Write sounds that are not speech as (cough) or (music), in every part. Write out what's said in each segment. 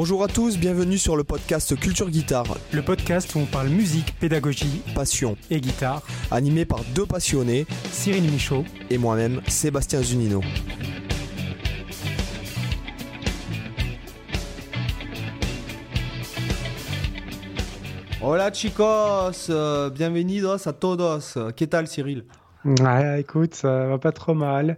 Bonjour à tous, bienvenue sur le podcast Culture Guitare. Le podcast où on parle musique, pédagogie, passion et guitare. Animé par deux passionnés, Cyril Michaud et moi-même, Sébastien Zunino. Hola chicos, euh, bienvenidos a todos. ¿Qué tal Cyril? Ouais, écoute, ça va pas trop mal.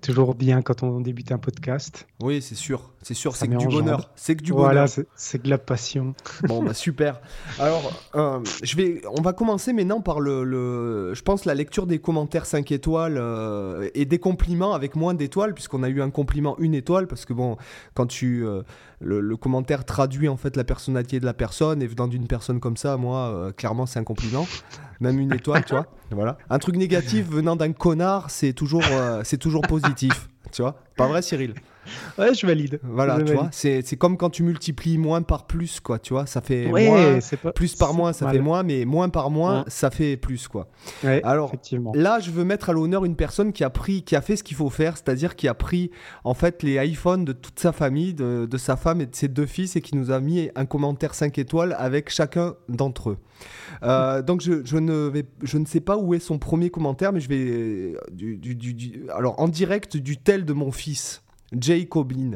Toujours bien quand on débute un podcast. Oui, c'est sûr, c'est sûr, c'est que du bonheur. C'est que du bonheur. Voilà, c'est de la passion. (laughs) Bon, bah super. Alors, euh, je vais, on va commencer maintenant par le, le, je pense, la lecture des commentaires 5 étoiles euh, et des compliments avec moins d'étoiles, puisqu'on a eu un compliment une étoile, parce que bon, quand tu, euh, le, commentaire traduit en fait la personnalité de la personne, et venant d'une personne comme ça, moi, clairement, c'est un compliment. Même une étoile, tu vois. (laughs) Voilà. Un truc négatif venant d'un connard, c'est toujours, c'est toujours positif. Tu vois Pas vrai, Cyril? (laughs) Ouais, je valide. Voilà, tu vois, c'est comme quand tu multiplies moins par plus, quoi, tu vois, ça fait ouais, moins, plus par moins, ça fait moins, mais moins par moins, ça fait plus, quoi. Ouais, Alors là, je veux mettre à l'honneur une personne qui a pris, qui a fait ce qu'il faut faire, c'est-à-dire qui a pris en fait les iPhones de toute sa famille, de, de, sa femme et de ses deux fils, et qui nous a mis un commentaire 5 étoiles avec chacun d'entre eux. Euh, (laughs) donc je, je, ne vais, je ne sais pas où est son premier commentaire, mais je vais du, du, du, alors en direct du tel de mon fils. Jacobin.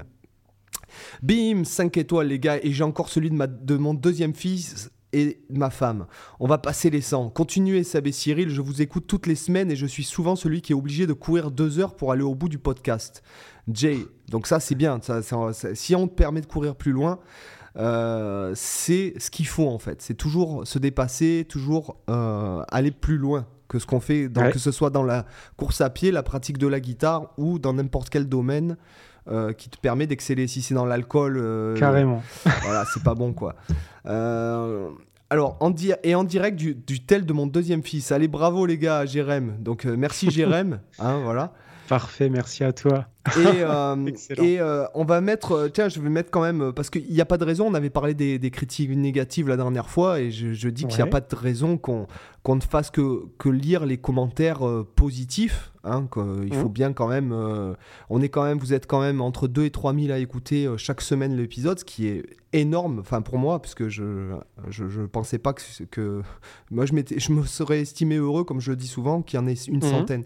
Bim, 5 étoiles les gars, et j'ai encore celui de, mon deuxième fils et ma femme. On va passer les 100. Continuez Sab et Cyril, je vous écoute toutes les semaines et je suis souvent celui qui est obligé de courir deux heures pour aller au bout du podcast. Jay, donc ça c'est bien, si on te permet de courir plus loin, euh, c'est ce qu'il faut en fait. C'est toujours se dépasser, toujours euh, aller plus loin que ce qu'on fait, dans, Ouais. que ce soit dans la course à pied, la pratique de la guitare ou dans n'importe quel domaine euh, qui te permet d'exceller. Si c'est dans l'alcool, euh, Carrément. (laughs) voilà, c'est pas bon quoi. Euh, alors, en di- et en direct du, du tel de mon deuxième fils. Allez, bravo les gars, Jérém. Donc, merci Jérém. (laughs) hein, voilà. Parfait, merci à toi. Et, (laughs) euh, et euh, on va mettre, euh, tiens, je vais mettre quand même, parce qu'il n'y a pas de raison, on avait parlé des, des critiques négatives la dernière fois, et je, je dis qu'il n'y a pas de raison qu'on qu'on ne fasse que, que lire les commentaires euh, positifs. Hein, il faut Mhm. bien quand même, on est quand même, vous êtes quand même entre 2 et 3 000 à écouter chaque semaine l'épisode, ce qui est énorme, enfin pour moi, parce que je je, je pensais pas que, que moi je, je me serais estimé heureux, comme je le dis souvent, qu'il y en ait une Mhm. centaine.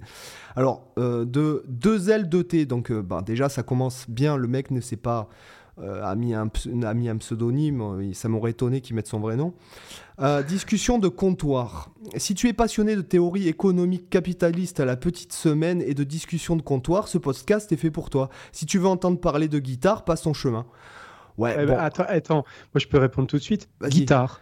Alors, de deux L de T, donc euh, bah, déjà ça commence bien, le mec ne sait pas, euh, a, mis un, ps- a mis un pseudonyme, euh, ça m'aurait étonné qu'il mette son vrai nom. Euh, discussion de comptoir. Si tu es passionné de théorie économique capitaliste à la petite semaine et de discussion de comptoir, ce podcast est fait pour toi. Si tu veux entendre parler de guitare, passe ton chemin. Ouais, Eh bon, ben, attends, attends, moi je peux répondre tout de suite. Guitare.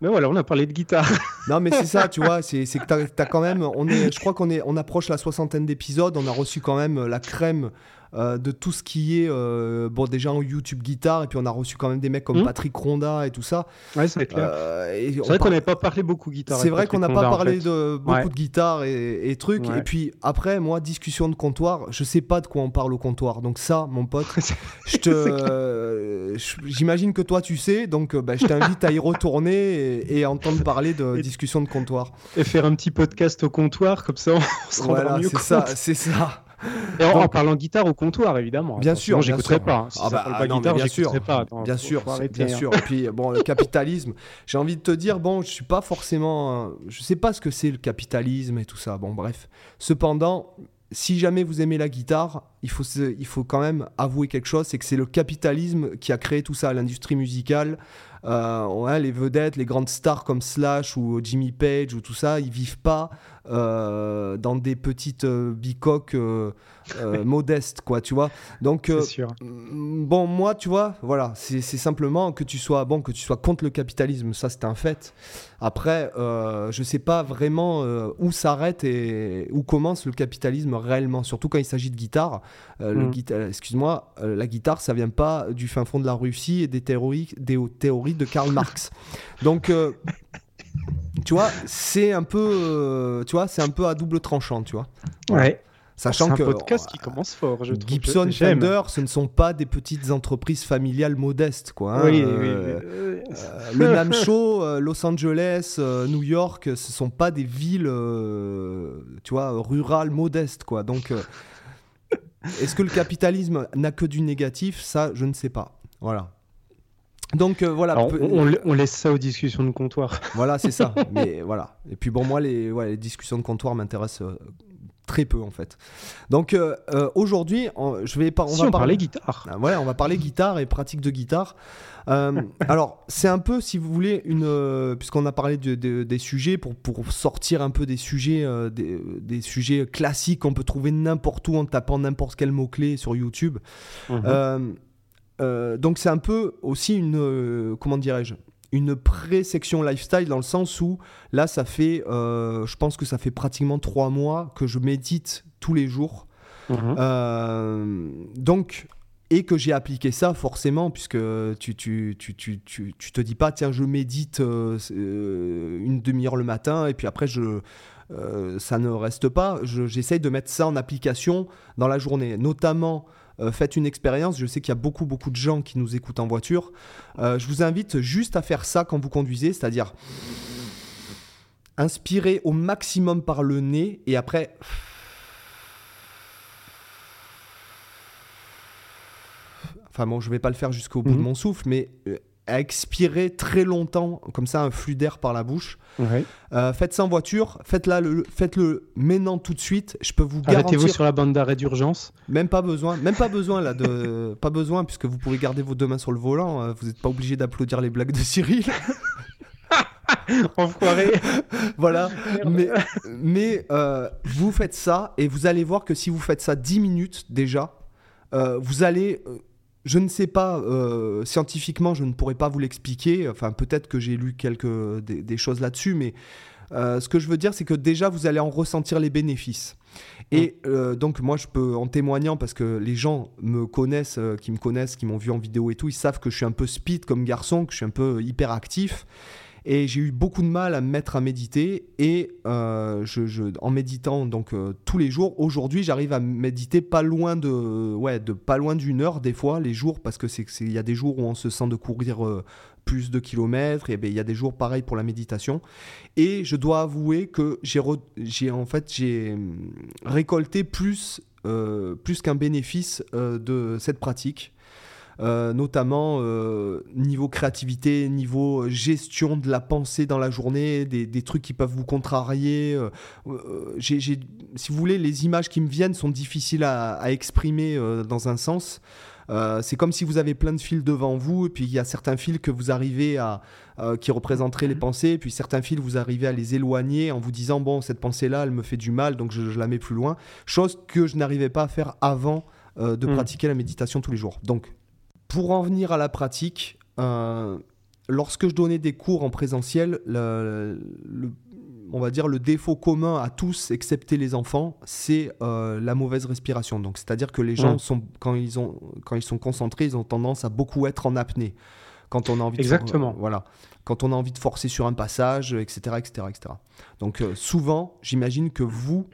Mais voilà, on a parlé de guitare. (laughs) Non, mais c'est ça, tu vois, c'est que t'as as quand même, on est, je crois qu'on on approche la soixantaine d'épisodes, on a reçu quand même la crème euh, de tout ce qui est, euh, bon, déjà en YouTube guitare, et puis on a reçu quand même des mecs comme Mhm. Patrick Ronda et tout ça. Ouais, c'est clair. Euh, c'est vrai par- qu'on n'avait pas parlé beaucoup guitare. C'est vrai qu'on n'a pas en parlé fait. de beaucoup Ouais. de guitare et, et trucs. Ouais. Et puis après, moi, discussion de comptoir, je sais pas de quoi on parle au comptoir. Donc ça, mon pote, (laughs) je te, j'imagine que toi tu sais. Donc euh, bah, je t'invite à y retourner et, et à entendre parler de discussion de comptoir. Et faire un petit podcast au comptoir, comme ça on se rendra Voilà, mieux c'est compte. ça, c'est ça. Et en, en parlant guitare au comptoir, évidemment. Bien sûr, sûr. pas. hein. Si Ah ça parle pas non, guitare, bien sûr. pas. Attends, Bien faut- sûr, faut c'est- arrêter, bien hein. sûr. Et puis bon, le capitalisme, j'ai envie de te dire, bon, je suis pas forcément, je sais pas ce que c'est le capitalisme et tout ça. Bon, bref. Cependant, si jamais vous aimez la guitare, il faut, il faut quand même avouer quelque chose, c'est que c'est le capitalisme qui a créé tout ça, l'industrie musicale. Euh, ouais, les vedettes, les grandes stars comme Slash ou Jimmy Page ou tout ça, ils vivent pas euh, dans des petites euh, bicoques euh, (laughs) modestes, quoi, tu vois. Donc, sûr. Mm, Bon, moi, tu vois, voilà, c'est simplement que tu sois bon, que tu sois contre le capitalisme, ça c'est un fait. Après, je sais pas vraiment où s'arrête et où commence le capitalisme réellement, surtout quand il s'agit de guitare. Mm. guita- Excuse-moi, la guitare, ça vient pas du fin fond de la Russie et des théories, des théories de Karl Marx. (laughs) Donc, euh, tu vois, c'est un peu, euh, tu vois, c'est un peu à double tranchant, tu vois. Ouais. Sachant C'est que un podcast qui commence fort, je trouve. Gibson. Fender, ce ne sont pas des petites entreprises familiales modestes, quoi. hein. Oui, oui, Euh, oui. euh, le NAMM Show, euh, Los Angeles, euh, New York, ce sont pas des villes, euh, tu vois, rurales modestes, quoi. Donc, euh, est-ce que le capitalisme n'a que du négatif? Ça, je ne sais pas. Voilà. Donc euh, voilà. on, laisse ça aux discussions de comptoir. (laughs) Voilà, c'est ça. (laughs) Mais voilà. Et puis bon, moi, les, les discussions de comptoir m'intéressent euh, très peu en fait. Donc euh, aujourd'hui, je vais pas. On va parler guitare. Ah, ouais, on va parler guitare et pratique de guitare. (laughs) alors c'est un peu, si vous voulez, une puisqu'on a parlé des sujets pour, pour sortir un peu des sujets, des, sujets classiques qu'on peut trouver n'importe où en tapant n'importe quel mot clé sur YouTube. Mhm. Euh, donc c'est un peu aussi une, euh, comment dirais-je, une pré-section lifestyle dans le sens où là ça fait, euh, je pense que ça fait pratiquement trois mois que je médite tous les jours. Mhm. donc et que j'ai appliqué ça forcément puisque tu, tu, tu, tu, tu, te dis pas tiens je médite une demi-heure le matin et puis après je ça ne reste pas j'essaye de mettre ça en application dans la journée notamment euh, faites une expérience. Je sais qu'il y a beaucoup, beaucoup de gens qui nous écoutent en voiture. Euh, je vous invite juste à faire ça quand vous conduisez, c'est-à-dire inspirer au maximum par le nez et après. Enfin bon, je vais pas le faire jusqu'au bout de mhm. mon souffle, mais euh, à expirer très longtemps, comme ça, un flux d'air par la bouche. Euh, faites ça en voiture, faites-le le, faites -le maintenant tout de suite. Je peux vous garantir. Arrêtez-vous sur la bande d'arrêt d'urgence. Même pas besoin, même pas besoin là de, (laughs) pas besoin puisque vous pouvez garder vos deux mains sur le volant. Euh, vous n'êtes pas obligé d'applaudir les blagues de Cyril. (laughs) (laughs) Enfoiré. voilà. Mais, mais euh, vous faites ça et vous allez voir que si vous faites ça 10 minutes déjà, vous allez je ne sais pas, euh, scientifiquement, je ne pourrais pas vous l'expliquer. Enfin, peut-être que j'ai lu quelques des, choses là-dessus, mais euh, ce que je veux dire, c'est que déjà, vous allez en ressentir les bénéfices. Et euh, donc, moi, je peux, en témoignant, parce que les gens me connaissent, qui me connaissent, qui m'ont vu en vidéo et tout, ils savent que je suis un peu speed comme garçon, que je suis un peu hyperactif. Et j'ai eu beaucoup de mal à me mettre à méditer. Et euh, en méditant donc euh, tous les jours, aujourd'hui, j'arrive à méditer pas loin de, ouais, de pas loin d'une heure des fois les jours, parce que c'est il y a des jours où on se sent de courir euh, plus de kilomètres. Et ben, il y a des jours pareils pour la méditation. Et je dois avouer que j'ai, j'ai en fait j'ai hum, récolté plus plus qu'un bénéfice de cette pratique. Euh, notamment euh, niveau créativité, niveau gestion de la pensée dans la journée, des, trucs qui peuvent vous contrarier. Euh, si vous voulez, les images qui me viennent sont difficiles à, exprimer dans un sens. c'est comme si vous avez plein de fils devant vous, et puis il y a certains fils que vous arrivez à, qui représenteraient les mhm. pensées, et puis certains fils vous arrivez à les éloigner en vous disant bon cette pensée là, elle me fait du mal, donc je, la mets plus loin. Chose que je n'arrivais pas à faire avant de mhm. pratiquer la méditation tous les jours. Donc pour en venir à la pratique, euh, lorsque je donnais des cours en présentiel, on va dire le défaut commun à tous, excepté les enfants, c'est euh, la mauvaise respiration. Donc, c'est-à-dire que les gens, sont, quand, ils ont, quand ils sont concentrés, ils ont tendance à beaucoup être en apnée. Quand on a envie Exactement. De, voilà. Quand on a envie de forcer sur un passage, etc. etc., etc. Donc, euh, souvent, j'imagine que vous,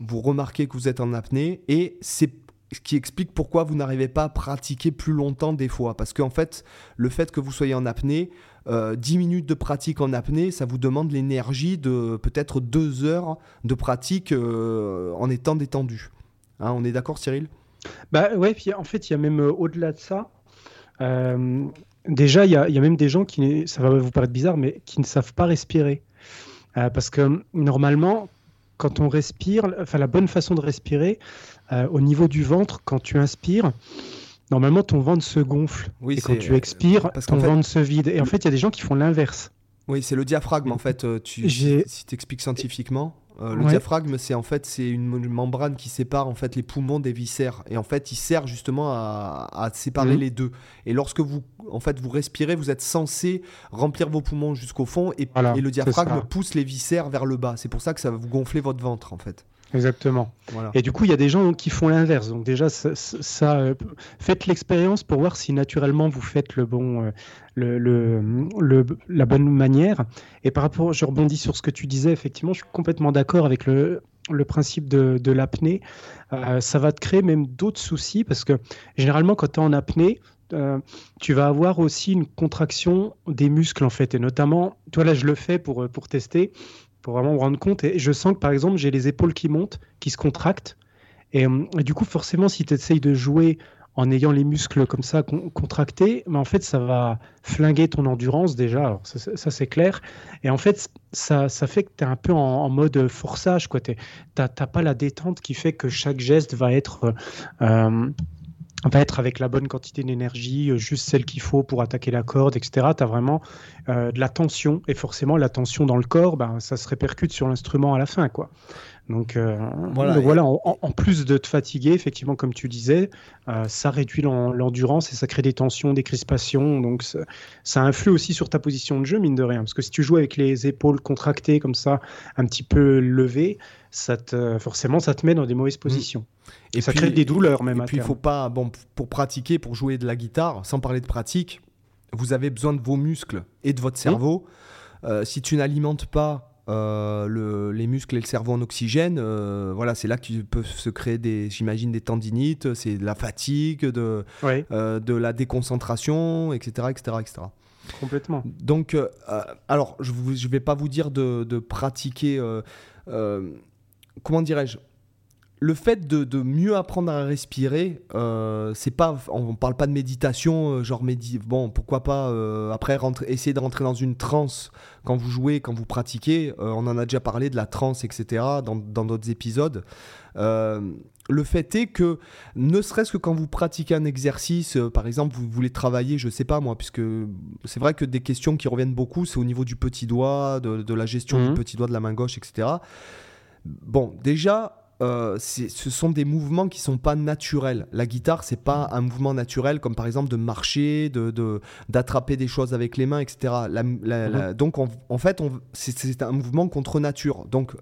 vous remarquez que vous êtes en apnée et c'est ce qui explique pourquoi vous n'arrivez pas à pratiquer plus longtemps des fois. Parce qu'en fait, le fait que vous soyez en apnée, 10 euh, minutes de pratique en apnée, ça vous demande l'énergie de peut-être 2 heures de pratique euh, en étant détendu. Hein, on est d'accord, Cyril? Bah ouais, puis en fait, il y a même euh, au-delà de ça. déjà, il y, y, a même des gens qui, ça va vous paraître bizarre, mais qui ne savent pas respirer. parce que normalement, quand on respire, enfin la bonne façon de respirer, euh, au niveau du ventre, quand tu inspires, normalement ton ventre se gonfle. Oui, et quand tu expires, parce ton ventre se vide. Et en fait, il y a des gens qui font l'inverse. Oui, c'est le diaphragme en fait. Euh, tu, si tu expliques scientifiquement, euh, le diaphragme, c'est en fait c'est une membrane qui sépare en fait les poumons des viscères et en fait il sert justement à, séparer mhm. les deux. Et lorsque vous en fait vous respirez, vous êtes censé remplir vos poumons jusqu'au fond et, et le diaphragme pousse les viscères vers le bas. C'est pour ça que ça va vous gonfler votre ventre en fait. Exactement. Et du coup, il y a des gens qui font l'inverse. Donc déjà, ça, euh, faites l'expérience pour voir si naturellement vous faites le bon, euh, le, le, la bonne manière. Et par rapport, je rebondis sur ce que tu disais. Effectivement, je suis complètement d'accord avec le, le principe de, de l'apnée. Euh, ça va te créer même d'autres soucis parce que généralement, quand tu es en apnée, tu vas avoir aussi une contraction des muscles en fait, et notamment, toi là je le fais pour, pour tester, vraiment me rendre compte. Et je sens que par exemple, j'ai les épaules qui montent, qui se contractent. Et, euh, du coup, forcément, si tu essayes de jouer en ayant les muscles comme ça contractés, mais en fait, ça va flinguer ton endurance déjà. ça, c'est clair. Et en fait, ça, ça fait que tu es un peu en, mode forçage. Tu n'as pas la détente qui fait que chaque geste va être. Euh, va être avec la bonne quantité d'énergie, euh, juste celle qu'il faut pour attaquer la corde, etc. Tu as vraiment euh, de la tension, et forcément la tension dans le corps, ben, ça se répercute sur l'instrument à la fin. quoi. Donc euh, voilà, voilà en, plus de te fatiguer, effectivement, comme tu disais, euh, ça réduit l'endurance et ça crée des tensions, des crispations. Donc ça, influe aussi sur ta position de jeu, mine de rien. Parce que si tu joues avec les épaules contractées comme ça, un petit peu levées, ça te, forcément, ça te met dans des mauvaises positions. Et, ça crée des douleurs même. Et puis il faut pas, bon, pour pratiquer, pour jouer de la guitare, sans parler de pratique, vous avez besoin de vos muscles et de votre cerveau. Euh, si tu n'alimentes pas euh, le, les muscles et le cerveau en oxygène, euh, voilà, c'est là que peuvent se créer des, j'imagine, des tendinites, c'est de la fatigue, de, euh, de la déconcentration, etc., etc., etc. Complètement. Donc, alors, je ne vais pas vous dire de, de pratiquer, comment dirais-je, le fait de, mieux apprendre à respirer, euh, c'est pas, on parle pas de méditation, euh, genre médi bon, pourquoi pas euh, après essayer de rentrer dans une transe quand vous jouez, quand vous pratiquez. on en a déjà parlé de la transe, etc. dans d'autres épisodes. le fait est que, ne serait-ce que quand vous pratiquez un exercice, par exemple, vous voulez travailler, je sais pas moi, puisque c'est vrai que des questions qui reviennent beaucoup, c'est au niveau du petit doigt, de, la gestion du mmh. petit doigt de la main gauche, etc. Bon, déjà, euh, ce sont des mouvements qui sont pas naturels. La guitare, c'est pas un mouvement naturel comme par exemple de marcher, de d'attraper des choses avec les mains, etc. Donc en fait, c'est un mouvement contre nature. Donc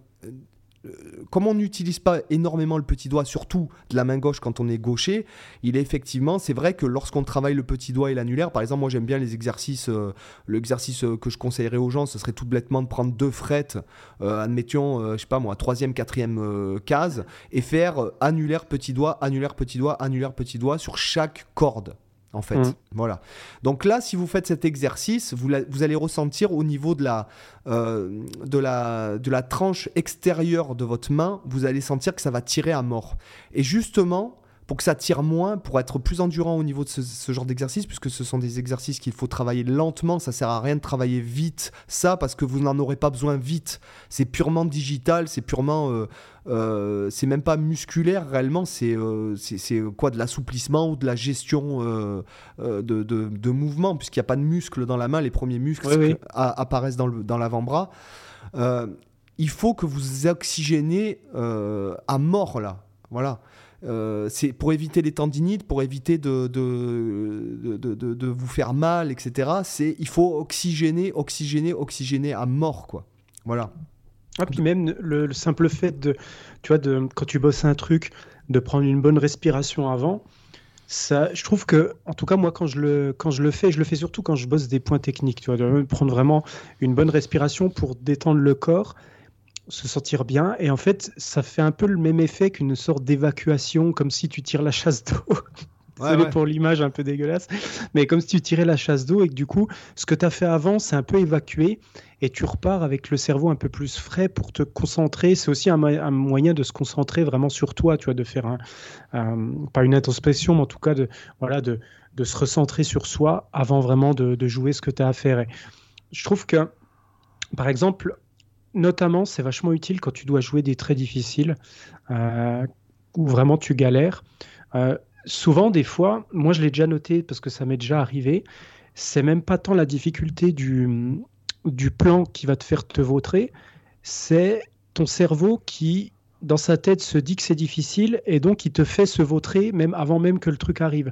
comme on n'utilise pas énormément le petit doigt, surtout de la main gauche quand on est gaucher, il est effectivement, c'est vrai que lorsqu'on travaille le petit doigt et l'annulaire, par exemple, moi j'aime bien les exercices, euh, l'exercice euh, que je conseillerais aux gens, ce serait tout bêtement de prendre deux frettes, admettons, je sais pas moi, troisième, quatrième case, et faire annulaire petit doigt, annulaire petit doigt, annulaire petit doigt sur chaque corde en fait. Mmh. Voilà. Donc là, si vous faites cet exercice, vous, vous allez ressentir au niveau de la, euh, de, la, de la tranche extérieure de votre main, vous allez sentir que ça va tirer à mort. Et justement, pour que ça tire moins, pour être plus endurant au niveau de ce, genre d'exercice, puisque ce sont des exercices qu'il faut travailler lentement, ça sert à rien de travailler vite ça, parce que vous n'en aurez pas besoin vite. C'est purement digital, c'est purement... Euh, euh, c'est même pas musculaire réellement, c'est euh, c'est quoi de l'assouplissement ou de la gestion de, de, de, mouvement, puisqu'il n'y a pas de muscles dans la main, les premiers muscles apparaissent dans l'avant-bras. Dans il faut que vous oxygénez à mort là. Voilà. Euh, c'est pour éviter les tendinites, pour éviter de, de, de, vous faire mal, etc. C'est il faut oxygéner, oxygéner, oxygéner à mort, quoi. Voilà. Ah, puis même le, simple fait de, tu vois, de, quand tu bosses un truc, de prendre une bonne respiration avant, ça, je trouve que, en tout cas, moi, quand je, le, quand je le fais, je le fais surtout quand je bosse des points techniques, tu vois, de prendre vraiment une bonne respiration pour détendre le corps se sentir bien. Et en fait, ça fait un peu le même effet qu'une sorte d'évacuation, comme si tu tires la chasse d'eau. (laughs) Désolé pour l'image un peu dégueulasse, mais comme si tu tirais la chasse d'eau et que du coup, ce que tu as fait avant, c'est un peu évacué et tu repars avec le cerveau un peu plus frais pour te concentrer. C'est aussi un, moyen de se concentrer vraiment sur toi, tu vois, de faire un, pas une introspection, mais en tout cas de, voilà, de, de se recentrer sur soi avant vraiment de, de jouer ce que tu as à faire. Et je trouve que, par exemple, notamment, c'est vachement utile quand tu dois jouer des traits difficiles, euh, où vraiment tu galères. Euh, souvent, des fois, moi je l'ai déjà noté parce que ça m'est déjà arrivé, c'est même pas tant la difficulté du, du plan qui va te faire te vautrer, c'est ton cerveau qui, dans sa tête, se dit que c'est difficile et donc il te fait se vautrer même avant même que le truc arrive.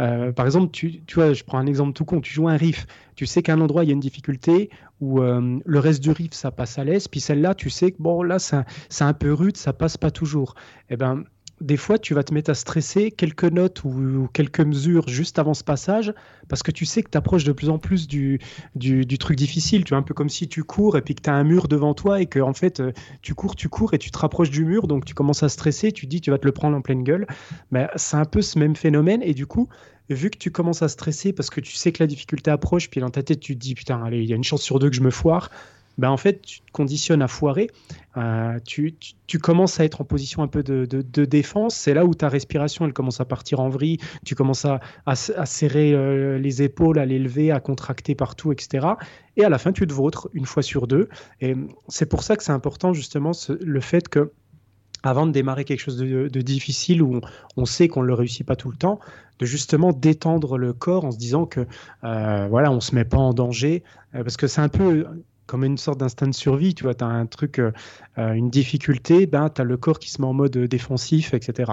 Euh, par exemple, tu, vois, je prends un exemple tout con, tu joues un riff, tu sais qu'à un endroit il y a une difficulté où euh, le reste du riff ça passe à l'aise, puis celle-là tu sais que bon là c'est un, peu rude, ça passe pas toujours. Eh ben des fois, tu vas te mettre à stresser quelques notes ou, quelques mesures juste avant ce passage, parce que tu sais que tu approches de plus en plus du, du, truc difficile. Tu vois, un peu comme si tu cours et puis que tu as un mur devant toi et que, en fait, euh, tu cours, tu cours et tu te rapproches du mur, donc tu commences à stresser, tu dis, tu vas te le prendre en pleine gueule. Mais c'est un peu ce même phénomène, et du coup, vu que tu commences à stresser parce que tu sais que la difficulté approche, puis dans ta tête, tu te dis, putain, allez, il y a une chance sur deux que je me foire ben en fait, tu te conditionnes à foirer. Euh, tu, tu, commences à être en position un peu de, de, défense. C'est là où ta respiration, elle commence à partir en vrille. Tu commences à, à, serrer euh, les épaules, à l'élever, à contracter partout, etc. Et à la fin, tu te vautres une fois sur deux. Et c'est pour ça que c'est important, justement, le fait que avant de démarrer quelque chose de, difficile où on, sait qu'on ne le réussit pas tout le temps, de justement détendre le corps en se disant que euh, voilà, on se met pas en danger, parce que c'est un peu comme une sorte d'instinct de survie. Tu vois, tu as un truc, euh, euh, une difficulté, ben, tu as le corps qui se met en mode défensif, etc.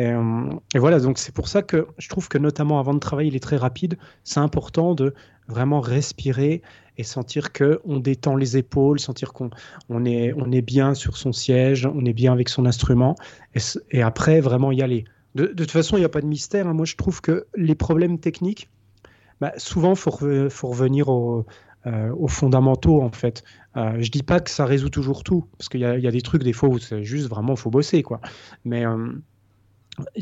Euh, et, voilà, donc c'est pour ça que je trouve que notamment avant de travailler, il est très rapide. C'est important de vraiment respirer et sentir que on détend les épaules, sentir qu'on on est, on est bien sur son siège, on est bien avec son instrument, et, après vraiment y aller. De, toute façon, il n'y a pas de mystère. Hein. Moi, je trouve que les problèmes techniques, bah, souvent, il faut, faut, revenir au, euh, aux fondamentaux en fait. Euh, je dis pas que ça résout toujours tout, parce qu'il y, a des trucs des fois où c'est juste vraiment faut bosser quoi. Mais euh,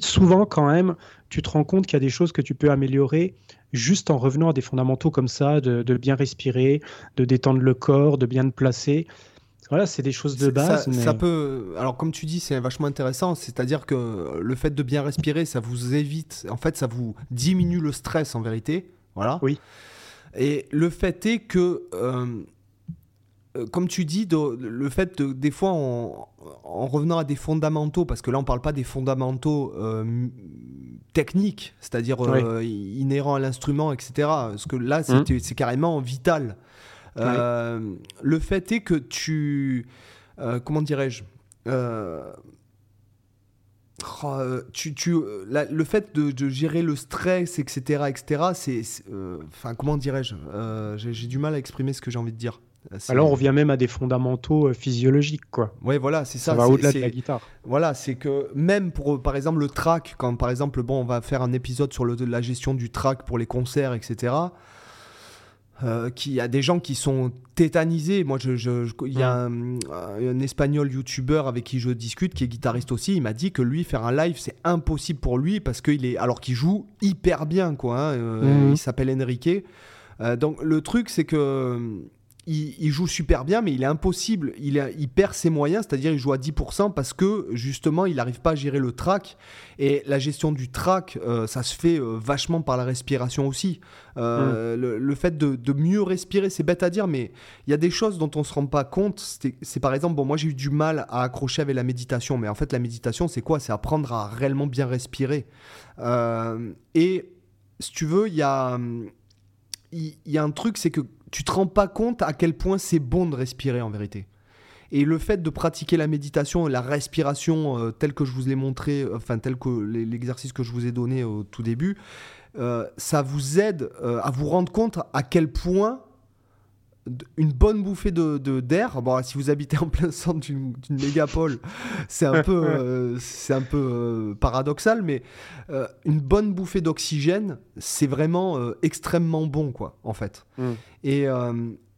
souvent quand même, tu te rends compte qu'il y a des choses que tu peux améliorer juste en revenant à des fondamentaux comme ça, de, bien respirer, de détendre le corps, de bien te placer. Voilà, c'est des choses de base. Ça, peut. Alors, comme tu dis, c'est vachement intéressant. C'est-à-dire que le fait de bien respirer, ça vous évite. En fait, ça vous diminue le stress en vérité. Voilà. Oui. Et le fait est que, euh, euh, comme tu dis, le fait de, des fois, en, revenant à des fondamentaux, parce que là, on ne parle pas des fondamentaux euh, techniques, c'est-à-dire inhérents à l'instrument, etc. Parce que là, mmh. c'est carrément vital. Le fait est que tu. comment dirais-je Oh, euh, tu, tu, euh, le fait de, gérer le stress, etc., etc., c'est, euh, enfin, comment dirais-je j'ai, du mal à exprimer ce que j'ai envie de dire. Alors, on revient même à des fondamentaux physiologiques, quoi. Ouais, voilà, c'est ça. Ça va au-delà de la guitare. Voilà, c'est que même pour, par exemple, le track, quand par exemple, bon, on va faire un épisode sur le, la gestion du track pour les concerts, etc. Euh, qui y a des gens qui sont tétanisés. Moi, il je, y a mm. un, espagnol youtubeur avec qui je discute, qui est guitariste aussi. Il m'a dit que lui, faire un live, c'est impossible pour lui parce qu'il est, alors qu'il joue hyper bien, quoi. Hein. Euh, mm. Il s'appelle Enrique. Euh, donc le truc, c'est que il, joue super bien, mais il est impossible. Il, il perd ses moyens, c'est-à-dire il joue à 10% parce que justement il n'arrive pas à gérer le track. Et la gestion du track, euh, ça se fait euh, vachement par la respiration aussi. Euh, mm. le, fait de, mieux respirer, c'est bête à dire, mais il y a des choses dont on ne se rend pas compte. C'est par exemple, bon, moi j'ai eu du mal à accrocher avec la méditation, mais en fait la méditation, c'est quoi? C'est apprendre à réellement bien respirer. et si tu veux, il y a, il y a un truc, c'est que tu te rends pas compte à quel point c'est bon de respirer en vérité. Et le fait de pratiquer la méditation, la respiration euh, telle que je vous l'ai montré, euh, enfin tel que l'exercice que je vous ai donné au tout début, euh, ça vous aide à vous rendre compte à quel point une bonne bouffée de, d'air. Bon, si vous habitez en plein centre d'une, mégapole, c'est un peu, (laughs) euh, c'est un peu euh, paradoxal, mais euh, une bonne bouffée d'oxygène, c'est vraiment extrêmement bon, quoi, en fait. Mm. Et,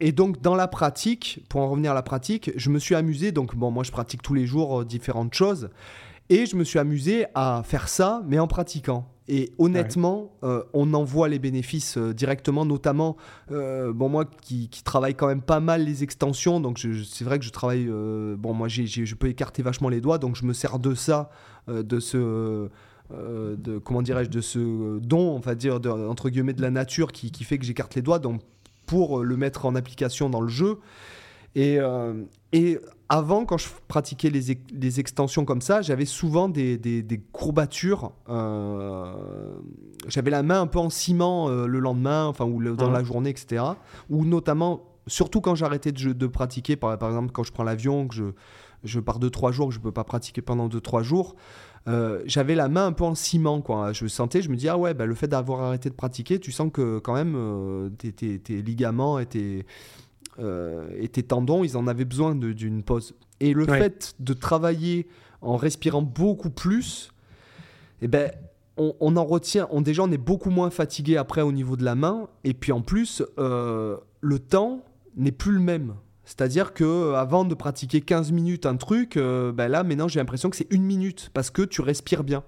et, donc, dans la pratique, pour en revenir à la pratique, je me suis amusé. Donc, bon, moi, je pratique tous les jours différentes choses. Et je me suis amusé à faire ça, mais en pratiquant. Et honnêtement, euh, on en voit les bénéfices euh, directement, notamment, euh, bon, moi qui, travaille quand même pas mal les extensions, donc c'est vrai que je travaille, bon, moi je peux écarter vachement les doigts, donc je me sers de ça, de ce. de, comment dirais-je, de ce don, on va dire, entre guillemets, de la nature qui, qui fait que j'écarte les doigts, donc pour le mettre en application dans le jeu. Et, et avant, quand je pratiquais les, les extensions comme ça, j'avais souvent des, des, courbatures. Euh, j'avais la main un peu en ciment euh, le lendemain, enfin, ou dans la journée, etc. Ou notamment, surtout quand j'arrêtais de, de, pratiquer, par, par, exemple, quand je prends l'avion, que je, je pars 2-3 jours, que je ne peux pas pratiquer pendant 2-3 jours. Euh, j'avais la main un peu en ciment, quoi. Je sentais, je me dis, ah ouais, bah, le fait d'avoir arrêté de pratiquer, tu sens que quand même tes, tes, tes, ligaments et tes, euh, et tes tendons, ils en avaient besoin d'une pause. Et le fait de travailler en respirant beaucoup plus, eh ben, on, en retient, on, déjà on est beaucoup moins fatigué après au niveau de la main, et puis en plus, euh, le temps n'est plus le même. C'est-à-dire que euh, avant de pratiquer 15 minutes un truc, ben là maintenant j'ai l'impression que c'est une minute parce que tu respires bien.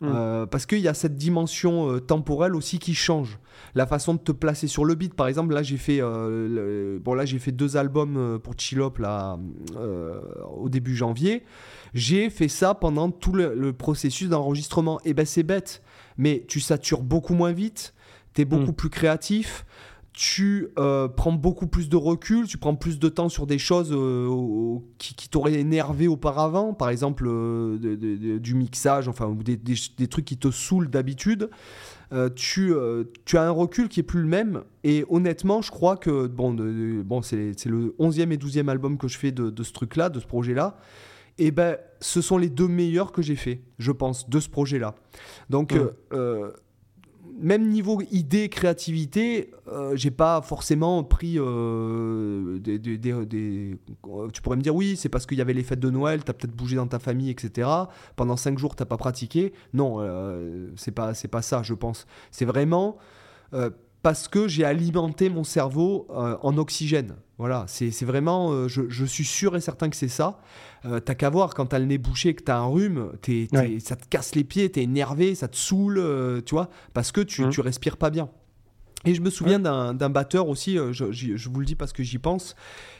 Mm. parce qu'il y a cette dimension temporelle aussi qui change. La façon de te placer sur le beat, par exemple, là j'ai fait, bon là j'ai fait deux albums pour Chillop là au début janvier. J'ai fait ça pendant tout le, processus d'enregistrement. Et ben c'est bête, mais tu satures beaucoup moins vite, tu es beaucoup mm. plus créatif tu euh, prends beaucoup plus de recul, tu prends plus de temps sur des choses euh, qui, t'auraient énervé auparavant, par exemple euh, du mixage, enfin, ou des, trucs qui te saoulent d'habitude. Tu, tu, as un recul qui est plus le même. Et honnêtement, je crois que bon, bon c'est le 11e et 12e album que je fais de, ce truc-là, de ce projet-là. Et ben, ce sont les deux meilleurs que j'ai fait, je pense, de ce projet-là. Donc, mmh même niveau idée, créativité, euh, j'ai pas forcément pris euh, des, Tu pourrais me dire oui, c'est parce qu'il y avait les fêtes de Noël, tu as peut-être bougé dans ta famille, etc. Pendant cinq jours, t'as pas pratiqué. Non, euh, c'est pas ça, je pense. C'est vraiment parce que j'ai alimenté mon cerveau en oxygène. Voilà, c'est vraiment, je, suis sûr et certain que c'est ça. t'as qu'à voir quand t'as le nez bouché, que t'as un rhume, ça te casse les pieds, t'es énervé, ça te saoule, tu vois, parce que tu, mmh. tu respires pas bien. Et je me souviens d'un batteur aussi, je, je, vous le dis parce que j'y pense,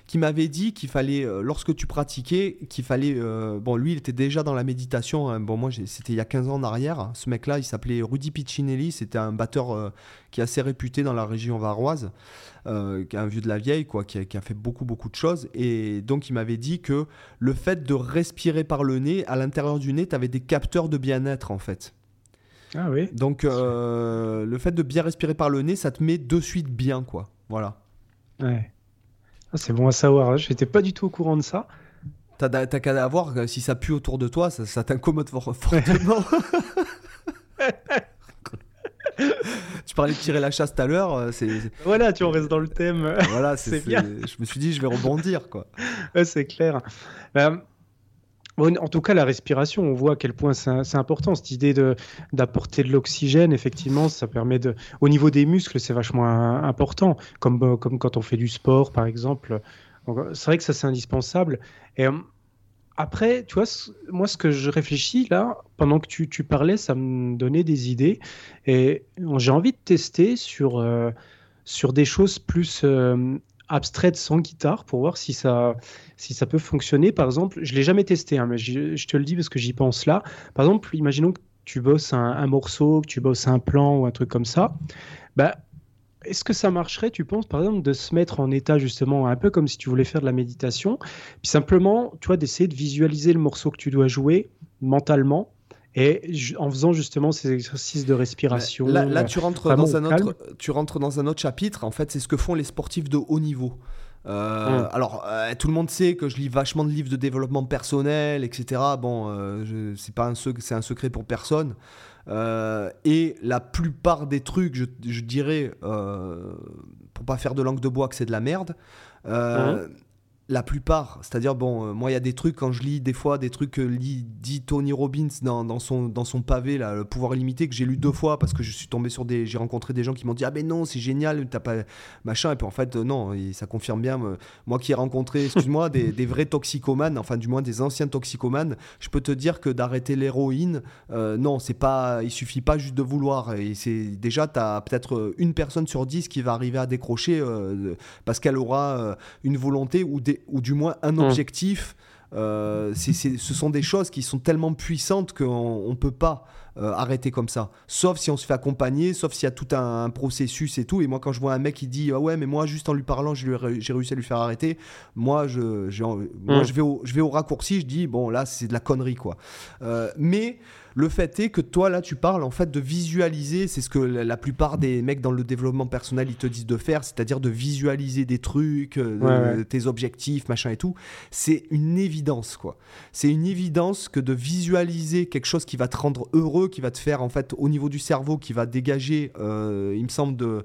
qui m'avait dit qu'il fallait, euh, lorsque tu pratiquais, qu'il fallait. Euh, bon, lui, il était déjà dans la méditation. Hein. bon, moi, c'était il y a 15 ans en arrière. Ce mec-là, il s'appelait Rudy Piccinelli. C'était un batteur euh, qui est assez réputé dans la région varoise, qui est un vieux de la vieille, quoi, qui a, fait beaucoup, beaucoup de choses. Et donc, il m'avait dit que le fait de respirer par le nez, à l'intérieur du nez, tu avais des capteurs de bien-être, en fait. Ah oui. Donc, le fait de bien respirer par le nez, ça te met de suite bien, quoi. Voilà. Ouais. Ah, c'est bon à savoir, j'étais pas du tout au courant de ça. T'as qu'à voir euh, si ça pue autour de toi, ça, t'incommode fortement. (laughs) tu parlais de tirer la chasse tout à l'heure. Euh, voilà, tu en restes dans le thème. Voilà, (laughs) c'est bien. Je me suis dit, je vais rebondir, quoi. c'est clair. Ben, en tout cas, la respiration, on voit à quel point c'est important. Cette idée d'apporter de, l'oxygène, effectivement, ça permet de. Au niveau des muscles, c'est vachement important. Comme, euh, comme quand on fait du sport, par exemple. C'est vrai que ça, c'est indispensable. Et euh, après, tu vois, moi, ce que je réfléchis là, pendant que tu, parlais, ça me donnait des idées. Et j'ai envie de tester sur, euh, sur des choses plus abstraite sans guitare pour voir si ça, si ça peut fonctionner. Par exemple, je ne l'ai jamais testé, hein, mais je, te le dis parce que j'y pense là. Par exemple, imaginons que tu bosses un, morceau, que tu bosses un plan ou un truc comme ça. Bah, est-ce que ça marcherait, tu penses, par exemple, de se mettre en état justement un peu comme si tu voulais faire de la méditation, puis simplement, tu vois, d'essayer de visualiser le morceau que tu dois jouer mentalement et en faisant justement ces exercices de respiration. Là, tu, rentres dans un autre, tu rentres dans un autre chapitre. En fait, c'est ce que font les sportifs de haut niveau. Euh, hum. Alors, euh, tout le monde sait que je lis vachement de livres de développement personnel, etc. Bon, euh, c'est pas un, c'est un secret pour personne. et la plupart des trucs, je, je dirais, pour pas faire de langue de bois, que c'est de la merde. Hum la plupart, c'est-à-dire, bon, euh, moi, il y a des trucs, quand je lis des fois des trucs que dit Tony Robbins dans, son, dans son pavé, là, Le pouvoir illimité, que j'ai lu deux fois parce que je suis tombé sur des. J'ai rencontré des gens qui m'ont dit Ah, ben non, c'est génial, t'as pas. machin. Et puis en fait, euh, non, ça confirme bien. Euh, moi qui ai rencontré, excuse-moi, des, vrais toxicomanes, enfin, du moins des anciens toxicomanes, je peux te dire que d'arrêter l'héroïne, non, c'est pas. Il suffit pas juste de vouloir. Et c'est déjà, t'as peut-être une personne sur dix qui va arriver à décrocher parce qu'elle aura une volonté ou des ou du moins un mmh. objectif. Euh, ce sont des choses qui sont tellement puissantes qu'on ne peut pas euh, arrêter comme ça. Sauf si on se fait accompagner, sauf s'il y a tout un, processus et tout. Et moi, quand je vois un mec qui dit ah ouais, mais moi, juste en lui parlant, j'ai réussi à lui faire arrêter, moi, je, moi, mmh. je, vais, au, je vais au raccourci, je dis bon, là, c'est de la connerie, quoi. Euh, mais le fait est que toi, là, tu parles en fait de visualiser, c'est ce que la plupart des mecs dans le développement personnel, ils te disent de faire, c'est-à-dire de visualiser des trucs, euh, tes objectifs, machin et tout. C'est une évidence, quoi. C'est une évidence que de visualiser quelque chose qui va te rendre heureux, qui va te faire, en fait, au niveau du cerveau, qui va dégager, euh, il me semble, de...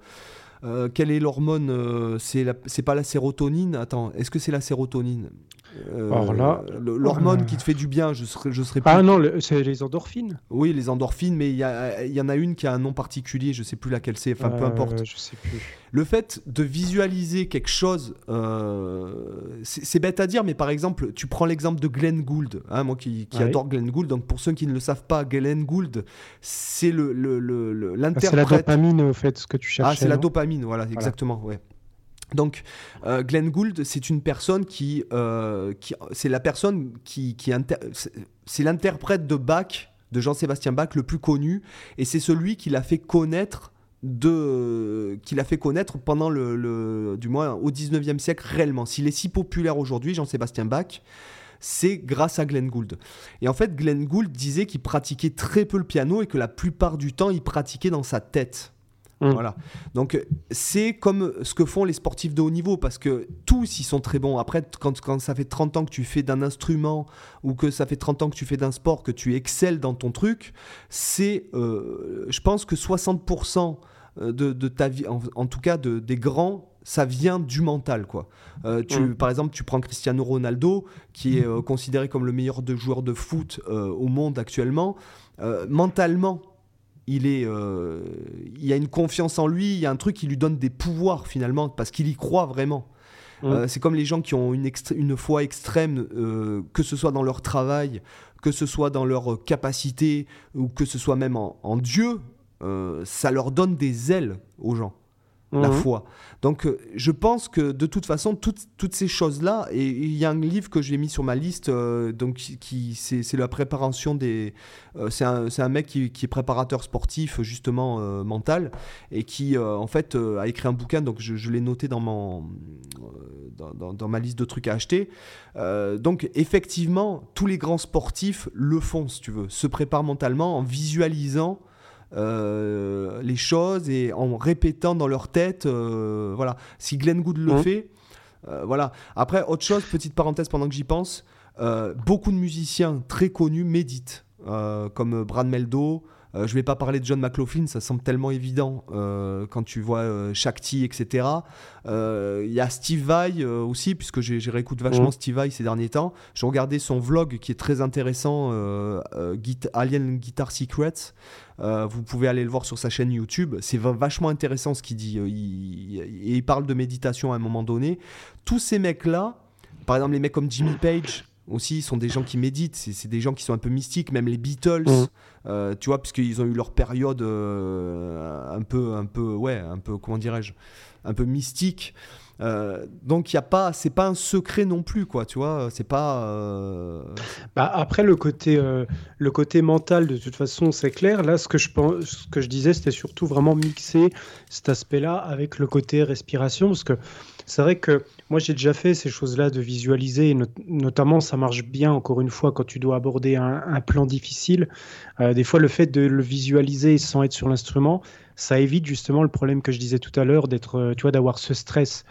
Euh, quelle est l'hormone C'est pas la sérotonine? Attends, est-ce que c'est la sérotonine? Alors là, l'hormone qui te fait du bien, je serais, je serais Ah non, c'est les endorphines. Oui, les endorphines, mais il y, y, en a une qui a un nom particulier, je sais plus laquelle c'est, enfin peu importe. Je sais plus. Le fait de visualiser quelque chose, c'est bête à dire, mais par exemple, tu prends l'exemple de Glenn Gould, hein, moi qui, qui adore Glenn Gould, donc pour ceux qui ne le savent pas, Glenn Gould, c'est le, l'interprète. c'est la dopamine, au fait, ce que tu cherches. Ah, c'est la dopamine, voilà, exactement, ouais. Donc, euh, Glenn Gould, c'est une personne qui, euh, c'est la personne qui, c'est l'interprète de Bach, de Jean-Sébastien Bach, le plus connu, et c'est celui qui l'a fait connaître de qu'il a fait connaître pendant le, le, du moins au 19e siècle réellement. S'il est si populaire aujourd'hui, Jean-Sébastien Bach, c'est grâce à Glenn Gould. Et en fait, Glenn Gould disait qu'il pratiquait très peu le piano et que la plupart du temps, il pratiquait dans sa tête. Mm. Voilà. Donc c'est comme ce que font les sportifs de haut niveau parce que tous ils sont très bons. Après, quand, quand ça fait 30 ans que tu fais d'un instrument ou que ça fait 30 ans que tu fais d'un sport, que tu excelles dans ton truc, c'est, euh, je pense que 60% de, de, ta vie, en, tout cas de, des grands, ça vient du mental quoi. Euh, tu, mm. Par exemple, tu prends Cristiano Ronaldo, qui est euh, considéré comme le meilleur de joueur de foot euh, au monde actuellement. mentalement, il, est, il y a une confiance en lui, il y a un truc qui lui donne des pouvoirs finalement, parce qu'il y croit vraiment. Mm. c'est comme les gens qui ont une, une foi extrême, que ce soit dans leur travail, que ce soit dans leur capacité, ou que ce soit même en Dieu, ça leur donne des ailes aux gens la mhm. foi. Donc euh, je pense que de toute façon, toutes, toutes ces choses-là, et il y a un livre que j'ai mis sur ma liste, euh, donc qui, c'est la préparation des... Euh, c'est un, un, mec qui, qui, est préparateur sportif, justement, mental, et qui, en fait, a écrit un bouquin, donc je, l'ai noté dans, mon, dans, dans, ma liste de trucs à acheter. donc effectivement, tous les grands sportifs le font, si tu veux, se préparent mentalement en visualisant euh, les choses et en répétant dans leur tête. Euh, voilà. Si Glenn Good le mmh. fait, euh, voilà. Après, autre chose, petite parenthèse pendant que j'y pense, beaucoup de musiciens très connus méditent, comme Brad Meldo. Je vais pas parler de John McLaughlin, ça semble tellement évident quand tu vois Shakti, etc. Il y a Steve Vai aussi, puisque j'ai réécouté vachement mmh. Steve Vai ces derniers temps. J'ai regardé son vlog qui est très intéressant, Alien Guitar Secrets. Euh, vous pouvez aller le voir sur sa chaîne YouTube. C'est vachement intéressant ce qu'il dit. Euh, il, il, parle de méditation à un moment donné. Tous ces mecs-là, par exemple les mecs comme Jimmy Page, aussi sont des gens qui méditent, c'est des gens qui sont un peu mystiques, même les Beatles, mmh. euh, tu vois, puisqu'ils ont eu leur période un peu, un peu, ouais, un peu, comment dirais-je, un peu mystique. Euh, donc il y a pas, c'est pas un secret non plus, quoi. Tu vois, c'est pas. Euh, bah, après le côté, euh, le côté mental, de toute façon, c'est clair. Là, ce que je pense, ce que je disais, c'était surtout vraiment mixer cet aspect-là avec le côté respiration, parce que c'est vrai que moi j'ai déjà fait ces choses-là de visualiser, notamment ça marche bien encore une fois quand tu dois aborder un, plan difficile. des fois le fait de le visualiser sans être sur l'instrument, ça évite justement le problème que je disais tout à l'heure d'être, tu vois, d'avoir ce stress.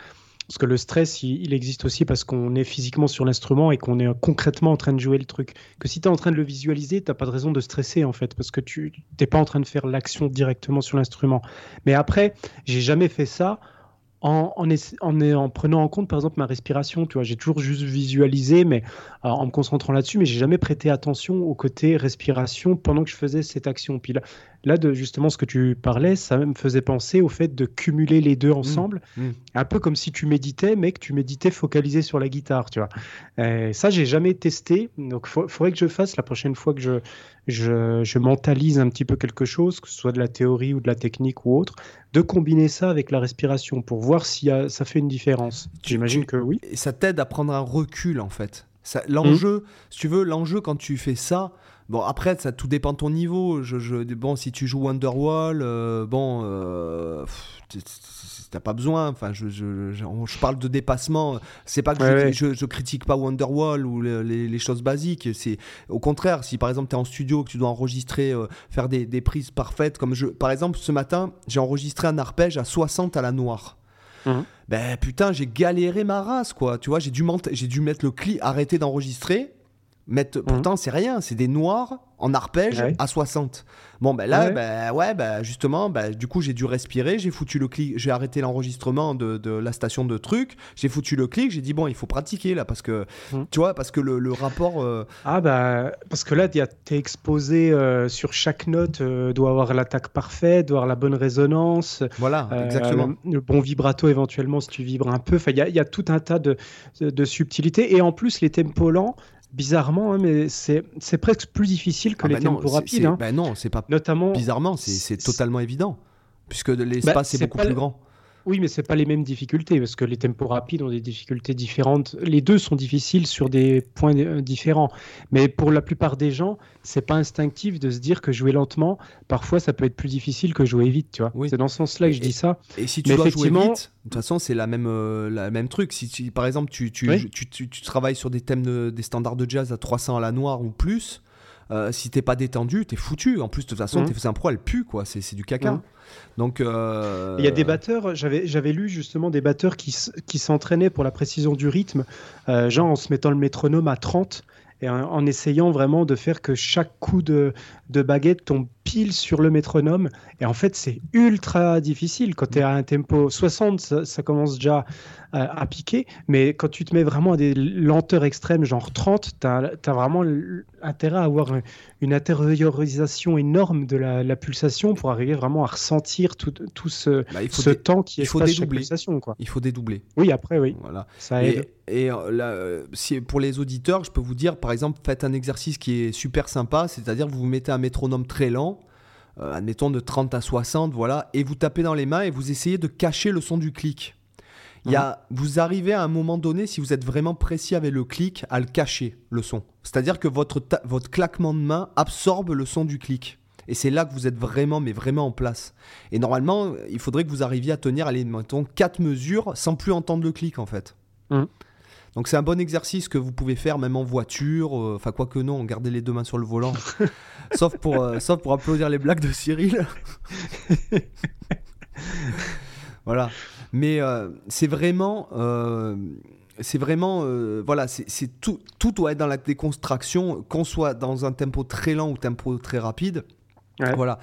Parce que le stress, il, existe aussi parce qu'on est physiquement sur l'instrument et qu'on est concrètement en train de jouer le truc. Que si tu es en train de le visualiser, tu pas de raison de stresser en fait, parce que tu n'es pas en train de faire l'action directement sur l'instrument. Mais après, j'ai jamais fait ça en, en, prenant en compte, par exemple, ma respiration. Tu vois, j'ai toujours juste visualisé, mais euh, en me concentrant là-dessus, mais j'ai jamais prêté attention au côté respiration pendant que je faisais cette action. Puis là de justement ce que tu parlais, ça me faisait penser au fait de cumuler les deux ensemble, mmh, mmh. un peu comme si tu méditais, mais que tu méditais focalisé sur la guitare, tu vois. Et ça, j'ai jamais testé, donc il faudrait que je fasse la prochaine fois que je, je, je, mentalise un petit peu quelque chose, que ce soit de la théorie ou de la technique ou autre, de combiner ça avec la respiration pour voir si ça fait une différence. J'imagine que oui. Et ça t'aide à prendre un recul en fait. L'enjeu, mmh. si tu veux, l'enjeu quand tu fais ça, Bon, après, ça tout dépend de ton niveau. Je, bon, si tu joues Wonderwall, euh, bon, euh, t'as pas besoin. Enfin, je, je, parle de dépassement. C'est pas que je, critique pas Wonderwall ou les, choses basiques. C'est au contraire, si par exemple tu es en studio, que tu dois enregistrer, euh, faire des, prises parfaites, comme je, par exemple, ce matin, j'ai enregistré un arpège à 60 à la noire. Mmh. Ben putain, j'ai galéré ma race, quoi. Tu vois, j'ai dû, j'ai dû mettre le clip, arrêter d'enregistrer Mettre, mmh. Pourtant, c'est rien, c'est des noirs en arpège à 60. Bon, ben là, ouais, ben, ouais ben, justement, ben, du coup, j'ai dû respirer, j'ai foutu le clic, j'ai arrêté l'enregistrement de, de, la station de trucs, j'ai foutu le clic, j'ai dit, bon, il faut pratiquer là, parce que, mmh. tu vois, parce que le, le rapport. Euh, ah, bah, parce que là, tu es exposé euh, sur chaque note, euh, doit avoir l'attaque parfaite, doit avoir la bonne résonance. Voilà, exactement. Le, bon vibrato éventuellement si tu vibres un peu. Enfin, il y, y, a tout un tas de, de subtilités. Et en plus, les tempos lents, bizarrement, hein, mais c'est presque plus difficile que ah les bah tempos rapides. Hein. Bah non, c'est pas. Notamment. Bizarrement, c'est totalement évident, puisque l'espace bah, est beaucoup plus grand. Oui, mais c'est pas les mêmes difficultés parce que les tempos rapides ont des difficultés différentes. Les deux sont difficiles sur des points euh, différents. Mais pour la plupart des gens, c'est pas instinctif de se dire que jouer lentement, parfois ça peut être plus difficile que jouer vite, tu vois. C'est dans ce sens-là que je dis ça. Et si tu dois jouer vite, de toute façon, c'est la même euh, la même truc. Si tu, par exemple tu tu, tu, tu, travailles sur des thèmes des standards de jazz à 300 à la noire ou plus, euh, si t'es pas détendu, t'es foutu. En plus, de toute façon, mmh. t'es un pro, elle pue, quoi. C'est du caca. Mmh. Donc, euh, il y a des batteurs. J'avais j'avais lu justement des batteurs qui qui s'entraînaient pour la précision du rythme, euh, genre en se mettant le métronome à 30 et en, essayant vraiment de faire que chaque coup de, de baguette tombe pile sur le métronome. Et en fait, c'est ultra difficile. Quand tu es à un tempo 60, ça, commence déjà à, piquer. Mais quand tu te mets vraiment à des lenteurs extrêmes, genre 30, tu as, vraiment intérêt à avoir une intériorisation énorme de la, pulsation pour arriver vraiment à ressentir tout, tout ce, bah, ce temps qui est faut dédoubler. Quoi. Il faut dédoubler. Oui, après, oui. Voilà. Ça aide. Et, euh, euh, si, pour les auditeurs, je peux vous dire, par exemple, faites un exercice qui est super sympa, c'est-à-dire vous vous mettez un métronome très lent, euh, admettons de 30 à 60, voilà, et vous tapez dans les mains et vous essayez de cacher le son du clic. Il y a, mhm. vous arrivez à un moment donné, si vous êtes vraiment précis avec le clic, à le cacher, le son. C'est-à-dire que votre, votre claquement de main absorbe le son du clic. Et c'est là que vous êtes vraiment, mais vraiment en place. Et normalement, il faudrait que vous arriviez à tenir, allez, mettons, 4 mesures sans plus entendre le clic, en fait. Mhm. Donc c'est un bon exercice que vous pouvez faire même en voiture. Euh, enfin, quoi que non, gardez les deux mains sur le volant. (laughs) sauf, pour, euh, sauf pour applaudir les blagues de Cyril. (laughs) voilà. Mais euh, c'est vraiment... c'est vraiment... voilà, c'est tout, tout doit être dans la déconstruction, qu'on soit dans un tempo très lent ou tempo très rapide. Voilà.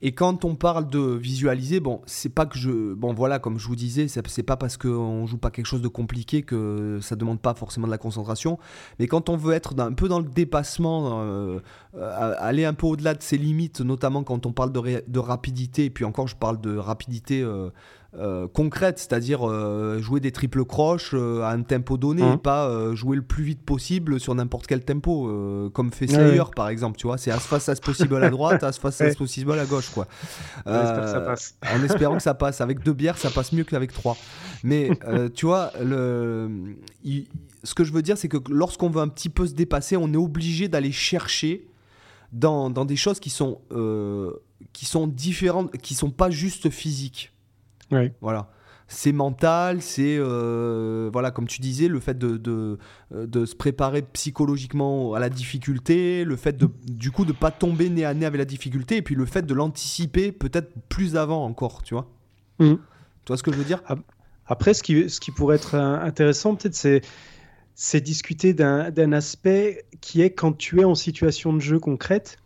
Et quand on parle de visualiser, bon, c'est pas que je. Bon, voilà, comme je vous disais, c'est pas parce qu'on joue pas quelque chose de compliqué que ça demande pas forcément de la concentration. Mais quand on veut être un peu dans le dépassement, euh, euh, aller un peu au-delà de ses limites, notamment quand on parle de, de rapidité, et puis encore, je parle de rapidité. Euh, euh, concrète, c'est-à-dire euh, jouer des triples croches euh, à un tempo donné et pas jouer le plus vite possible sur n'importe quel tempo, comme fait Slayer par exemple, tu vois, c'est as fast as possible à droite, as fast (laughs) as possible à gauche, quoi. en espérant que ça passe. Avec deux bières, ça passe mieux qu'avec trois. Mais tu vois, le, ce que je veux dire, c'est que lorsqu'on veut un petit peu se dépasser, on est obligé d'aller chercher dans, dans, des choses qui sont, qui sont différentes, qui sont pas juste physiques. Voilà. C'est mental, c'est euh, voilà comme tu disais le fait de, de, de, se préparer psychologiquement à la difficulté, le fait de du coup de pas tomber nez à nez avec la difficulté et puis le fait de l'anticiper peut-être plus avant encore, tu vois. Mmh. Tu vois ce que je veux dire? Après, ce qui, ce qui pourrait être intéressant peut-être c'est c'est discuter d'un aspect qui est quand tu es en situation de jeu concrète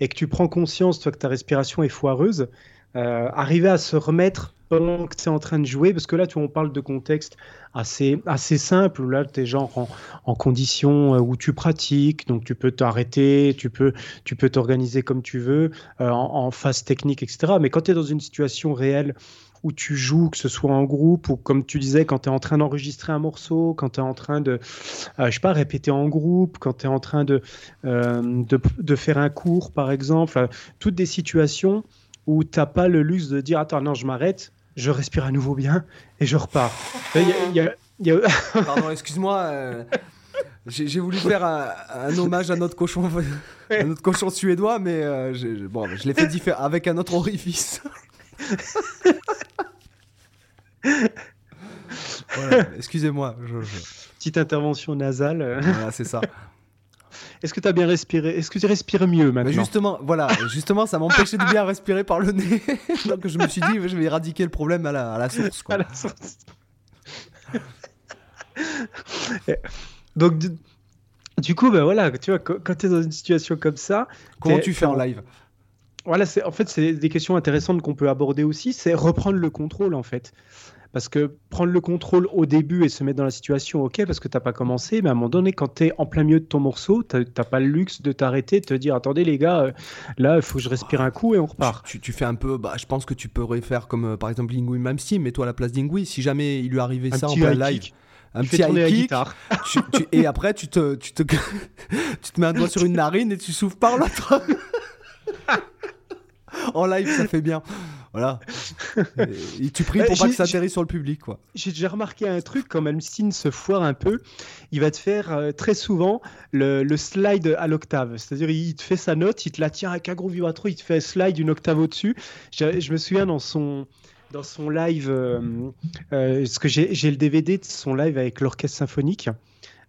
et que tu prends conscience toi que ta respiration est foireuse, euh, arriver à se remettre pendant que es en train de jouer, parce que là, tu, on parle de contexte assez, assez simple, là, tu es genre en, en condition euh, où tu pratiques, donc tu peux t'arrêter, tu peux tu peux t'organiser comme tu veux, euh, en, phase technique, etc. Mais quand tu es dans une situation réelle où tu joues, que ce soit en groupe ou comme tu disais, quand tu es en train d'enregistrer un morceau, quand tu es en train de, euh, je sais pas, répéter en groupe, quand tu es en train de, de, de, faire un cours, par exemple, toutes des situations où tu n'as pas le luxe de dire attends non je m'arrête je respire à nouveau bien et je repars. (laughs) Pardon, excuse-moi. Euh, j'ai voulu faire un, hommage à notre cochon, notre cochon suédois, mais euh, bon, je l'ai fait différent avec un autre orifice. (laughs) excusez-moi. Petite intervention nasale. Voilà, c'est ça. Est-ce que tu as bien respiré? Est-ce que tu respires mieux maintenant? Justement, voilà, justement, ça m'empêchait de bien respirer par le nez. (laughs) Donc je me suis dit, je vais éradiquer le problème à la, à la source. Quoi. À la source. Donc, Du coup, ben voilà, tu vois, quand, tu es dans une situation comme ça. Comment tu fais en live? Voilà, en fait, c'est des questions intéressantes qu'on peut aborder aussi. C'est reprendre le contrôle, en fait. Parce que prendre le contrôle au début et se mettre dans la situation, ok, parce que tu n'as pas commencé, mais à un moment donné, quand tu es en plein milieu de ton morceau, tu n'as pas le luxe de t'arrêter, de te dire attendez les gars, euh, là, il faut que je respire un coup et on repart. Tu, fais un peu, bah, je pense que tu pourrais faire comme euh, par exemple Lingui même si, mets-toi à la place d'Ingui, si jamais il lui arrivait ça en plein live. Un petit high kick, et après tu te, tu, te, (laughs) tu te mets un doigt sur une narine et tu souffles par l'autre. (laughs) en live, ça fait bien. Voilà. (laughs) Et, tu pries pour pas que ça atterrisse sur le public, quoi. J'ai déjà remarqué un truc, quand Malmsteen se foire un peu, il va te faire euh, très souvent le, slide à l'octave. C'est-à-dire, il te fait sa note, il te la tient avec un gros vibrato, il te fait un slide une octave au-dessus. Je, me souviens dans son dans son live, euh, euh, parce que j'ai le DVD de son live avec l'orchestre symphonique.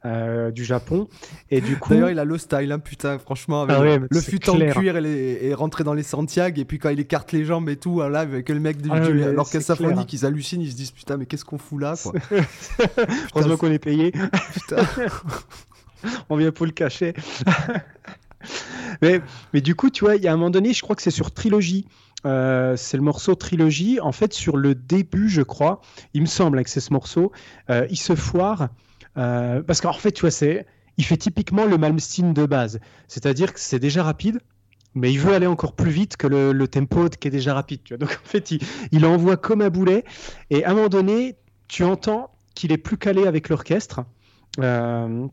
Euh, du Japon. Et du coup. D'ailleurs, il a le style, hein, putain, franchement. Avec ah le fut en cuir et, rentré dans les Santiago. Et puis quand il écarte les jambes et tout, là, avec le mec de ah l'orchestre symphonique, ils hallucinent, ils se disent putain, mais qu'est-ce qu'on fout là, quoi. (laughs) Heureusement qu'on est payé. (laughs) putain. (laughs) On vient pour le cacher. mais, mais du coup, tu vois, il y a un moment donné, je crois que c'est sur Trilogie. Euh, c'est le morceau Trilogie. En fait, sur le début, je crois, il me semble que c'est ce morceau, euh, il se foire euh, parce qu'en fait, tu vois, c'est, il fait typiquement le Malmsteen de base. C'est-à-dire que c'est déjà rapide, mais il veut aller encore plus vite que le, tempo qui est déjà rapide. Tu vois. Donc (laughs) en fait, il, envoie comme un boulet. Et à un moment donné, tu entends qu'il est plus calé avec l'orchestre. Euh,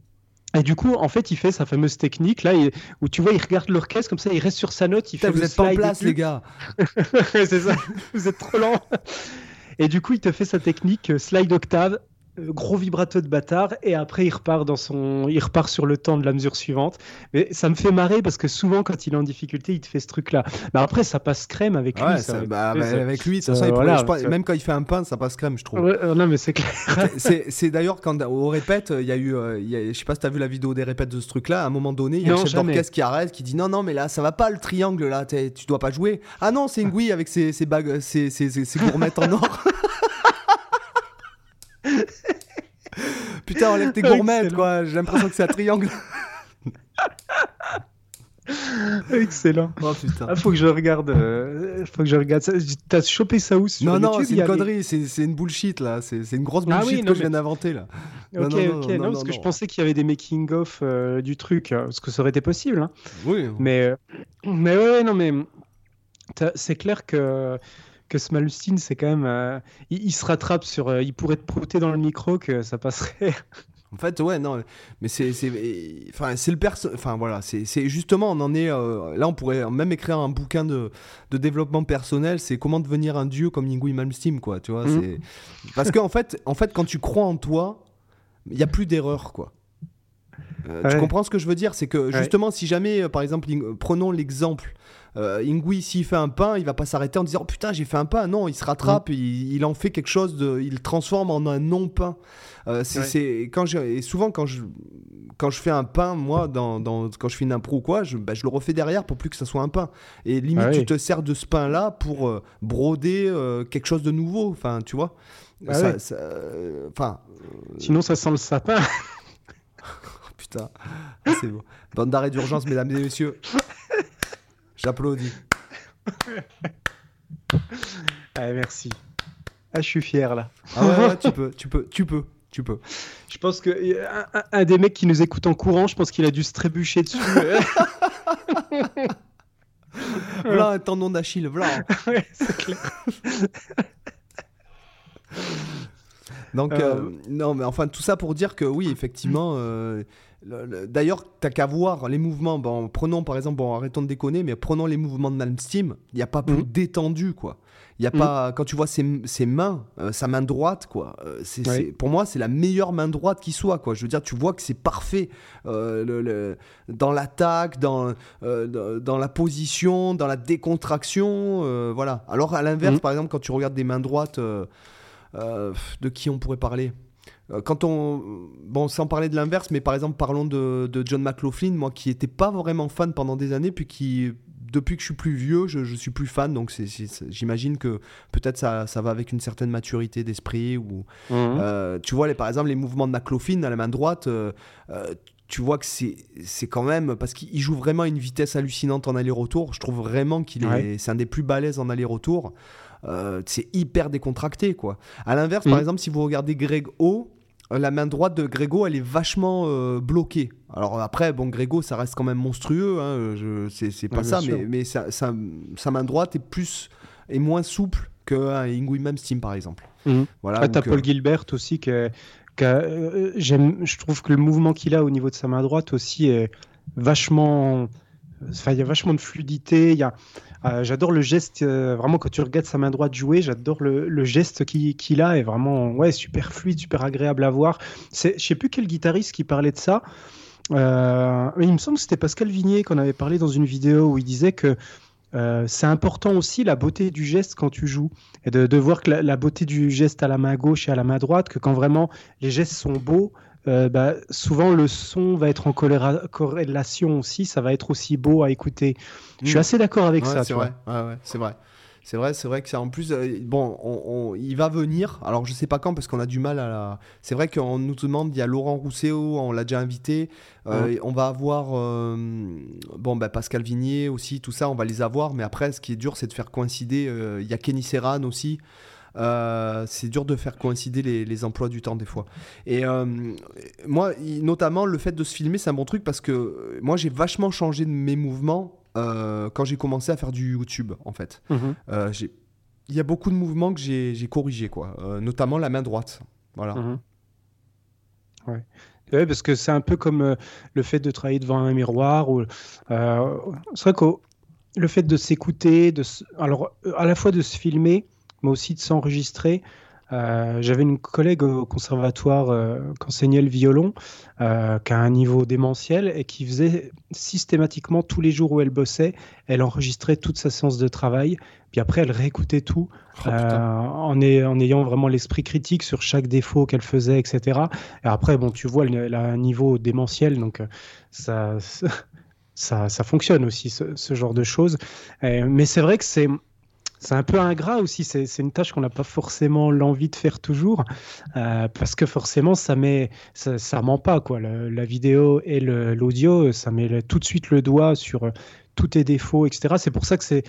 et du coup, en fait, il fait sa fameuse technique là où tu vois, il regarde l'orchestre comme ça, il reste sur sa note. Il fait vous êtes pas en place, les gars. (laughs) c'est ça. (laughs) vous êtes trop lent. Et du coup, il te fait sa technique euh, slide octave gros vibrato de bâtard et après il repart dans son il repart sur le temps de la mesure suivante. Mais ça me fait marrer parce que souvent quand il est en difficulté il te fait ce truc là mais après ça passe crème avec lui bah, avec lui ça, même quand il fait un pain ça passe crème je trouve. Euh, non mais c'est clair. (laughs) C'est d'ailleurs quand au répète il y a eu euh, je sais pas si t'as vu la vidéo des répètes de ce truc là à un moment donné il y a un chef d'orchestre qui arrête qui dit non non mais là ça va pas le triangle là tu dois pas jouer. Ah non c'est Ngui avec ses, ses bagues ses, ses, ses gourmettes en or (laughs) (laughs) Putain, enlève tes gourmettes, quoi. J'ai l'impression que c'est un triangle. (laughs) Excellent. Oh putain. Ah, faut que je regarde. Euh, faut que je regarde ça. T'as chopé ça où sur Non, non, c'est une connerie. C'est une bullshit là. C'est une grosse ah bullshit que je viens d'inventer là. Ok, ok. Non, parce que je pensais qu'il y avait des making of euh, du truc, euh, parce que ça aurait été possible. Hein. Oui. Mais, mais ouais, non, mais c'est clair que que Smalustine, c'est quand même. Euh, il, se rattrape sur. Euh, il pourrait te prouter dans le micro que ça passerait. (laughs) En fait, ouais, non, mais c'est, enfin, c'est le perso, enfin voilà, c'est, justement, on en est, euh, là, on pourrait même écrire un bouquin de, de développement personnel, c'est comment devenir un dieu comme Ingui Malmsteen, quoi, tu vois, mhm. parce qu'en en fait, en fait, quand tu crois en toi, il y a plus d'erreur, quoi. Tu comprends ce que je veux dire, c'est que justement, si jamais, par exemple, prenons l'exemple euh, Ingui, s'il fait un pain, il va pas s'arrêter en disant oh, putain, j'ai fait un pain. Non, il se rattrape, mm. il, en fait quelque chose, de, il le transforme en un non-pain. Euh, c'est quand et souvent quand je quand je fais un pain, moi, dans, dans quand je fais une impro ou quoi, je, bah, je, le refais derrière pour plus que ça soit un pain. Et limite, ah tu te sers de ce pain-là pour euh, broder quelque chose de nouveau. Enfin, tu vois. Ah enfin. Sinon, ça sent le sapin. (laughs) Putain, ah, c'est beau. Bande d'arrêt d'urgence, mesdames et messieurs. J'applaudis. (laughs) ah, merci. Ah, je suis fier là. Ah ouais, tu (laughs) peux, tu peux, tu peux, tu peux. Je pense que un, des mecs qui nous écoute en courant, je pense qu'il a dû se trébucher dessus. (laughs) voilà un tendon d'Achille, voilà. ouais, c'est clair. Donc, euh, euh, non, mais enfin, tout ça pour dire que oui, effectivement, euh, D'ailleurs, t'as qu'à voir les mouvements. Bon, prenons par exemple, bon, arrêtons de déconner, mais prenons les mouvements de Malmsteen. Il n'y a pas plus mhm. détendu, quoi. Il y a mhm. pas quand tu vois ses, ses mains, euh, sa main droite, quoi. Euh, c'est, pour moi, c'est la meilleure main droite qui soit, quoi. Je veux dire, tu vois que c'est parfait euh, le, dans l'attaque, dans dans la position, dans la décontraction, voilà. Alors à l'inverse, mhm. par exemple, quand tu regardes des mains droites, de qui on pourrait parler? Quand on. Bon, sans parler de l'inverse, mais par exemple, parlons de, John McLaughlin, moi qui n'étais pas vraiment fan pendant des années, puis qui, depuis que je suis plus vieux, je, je suis plus fan. Donc j'imagine que peut-être ça, ça, va avec une certaine maturité d'esprit. ou mhm. euh, Tu vois, les, par exemple, les mouvements de McLaughlin à la main droite, euh, tu vois que c'est quand même. Parce qu'il joue vraiment à une vitesse hallucinante en aller-retour. Je trouve vraiment qu'il est. C'est un des plus balèzes en aller-retour. c'est hyper décontracté, quoi. À l'inverse, par mhm. exemple, si vous regardez Greg O, la main droite de Grégo, elle est vachement euh, bloquée. Alors après, bon, Grégo, ça reste quand même monstrueux, hein, c'est pas ça, mais, mais sa main droite est plus est moins souple qu'un Ingui Steam par exemple. Mhm. Voilà. t'as Paul euh, Gilbert aussi que, euh, j'aime, je trouve que le mouvement qu'il a au niveau de sa main droite aussi est vachement, enfin il y a vachement de fluidité, il y a euh, j'adore le geste, euh, vraiment quand tu regardes sa main droite jouer, j'adore le, geste qu'il a, est vraiment ouais, super fluide, super agréable à voir. Je sais plus quel guitariste qui parlait de ça. Euh, il me semble que c'était Pascal Vignier qu'on avait parlé dans une vidéo où il disait que c'est important aussi la beauté du geste quand tu joues et de, voir que la, beauté du geste à la main gauche et à la main droite, que quand vraiment les gestes sont beaux, euh, bah, souvent le son va être en corrélation aussi, ça va être aussi beau à écouter. Je suis hmm. assez d'accord avec ça. C'est vrai. c'est vrai. C'est vrai, c'est vrai que c'est en plus euh, bon, on, il va venir. Alors je sais pas quand parce qu'on a du mal à la. C'est vrai qu'on nous demande, il y a Laurent Rousseau, on l'a déjà invité. Euh, on va avoir bon bah, Pascal Vignier aussi, tout ça, on va les avoir. Mais après, ce qui est dur, c'est de faire coïncider. Il y a Kenny Serran aussi. Euh, c'est dur de faire coïncider les, emplois du temps des fois. Et euh, moi, notamment, le fait de se filmer, c'est un bon truc parce que euh, moi, j'ai vachement changé de mes mouvements quand j'ai commencé à faire du YouTube, en fait. Mhm. il y a beaucoup de mouvements que j'ai corrigés, quoi. notamment la main droite. Voilà. Mhm. Ouais. parce que c'est un peu comme le fait de travailler devant un miroir. Ou, c'est vrai que le fait de s'écouter, de, alors à la fois de se filmer, mais aussi de s'enregistrer. Euh, j'avais une collègue au conservatoire euh, qui enseignait le violon, euh, qui a un niveau démentiel et qui faisait systématiquement tous les jours où elle bossait, elle enregistrait toute sa séance de travail, puis après elle réécoutait tout oh, en, en, ayant vraiment l'esprit critique sur chaque défaut qu'elle faisait, etc. Et après, bon, tu vois, elle, a un niveau démentiel, donc ça, (laughs) ça, ça fonctionne aussi, ce, ce genre de choses. mais c'est vrai que c'est c'est un peu ingrat aussi. C'est une tâche qu'on n'a pas forcément l'envie de faire toujours, euh, parce que forcément, ça met, ça, ment pas quoi. la vidéo et l'audio, ça met tout de suite le doigt sur euh, tous tes défauts, etc. C'est pour ça que c'est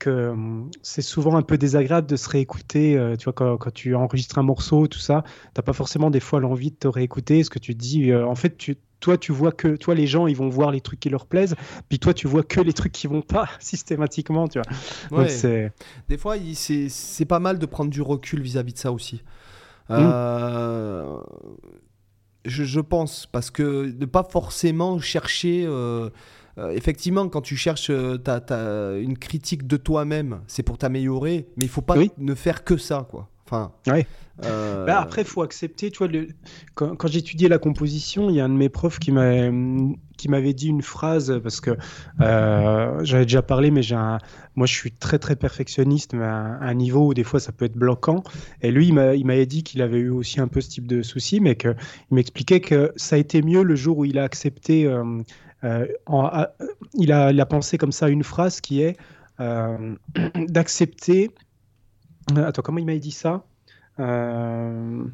que hum, c'est souvent un peu désagréable de se réécouter. Euh, tu vois, quand, tu enregistres un morceau, tout ça, t'as pas forcément des fois l'envie de te réécouter. Ce que tu dis, en fait, tu toi, tu vois que toi, les gens, ils vont voir les trucs qui leur plaisent, puis toi, tu vois que les trucs qui vont pas (laughs) systématiquement, tu vois. Des fois, c'est pas mal de prendre du recul vis-à-vis de ça aussi. Mm. Euh, je, pense, parce que de pas forcément chercher. Euh, euh, effectivement, quand tu cherches as, une critique de toi-même, c'est pour t'améliorer, mais il faut pas ne faire que ça, quoi. Enfin, ouais. Euh, bah, après, il faut accepter. Tu vois, le... quand, quand j'étudiais la composition, il y a un de mes profs qui m'avait dit une phrase parce que euh, j'avais déjà parlé, mais j'ai un... moi je suis très très perfectionniste, mais à un niveau où des fois ça peut être bloquant. Et lui, il m'avait dit qu'il avait eu aussi un peu ce type de souci, mais qu'il m'expliquait que ça a été mieux le jour où il a accepté. Euh, il, a, il a pensé comme ça une phrase qui est (clears throat) d'accepter. Attends, comment il m'avait dit ça? Euh,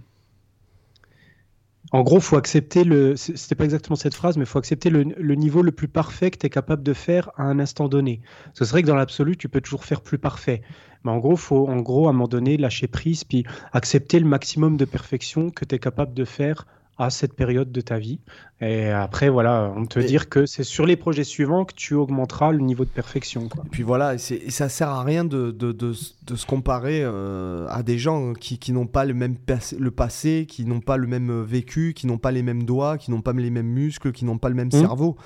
en gros, faut accepter le. C'était pas exactement cette phrase, mais faut accepter le, niveau le plus parfait que tu es capable de faire à un instant donné. Ce serait que dans l'absolu, tu peux toujours faire plus parfait. Mais en gros, faut en gros à un moment donné lâcher prise puis accepter le maximum de perfection que tu es capable de faire à cette période de ta vie. Et après, voilà, on te dire que c'est sur les projets suivants que tu augmenteras le niveau de perfection. Et puis voilà, et, ça sert à rien de, de, de, se comparer euh, à des gens qui, qui n'ont pas le même le passé, qui n'ont pas le même euh, vécu, qui n'ont pas les mêmes doigts, qui n'ont pas les mêmes muscles, qui n'ont pas le même mmh. cerveau.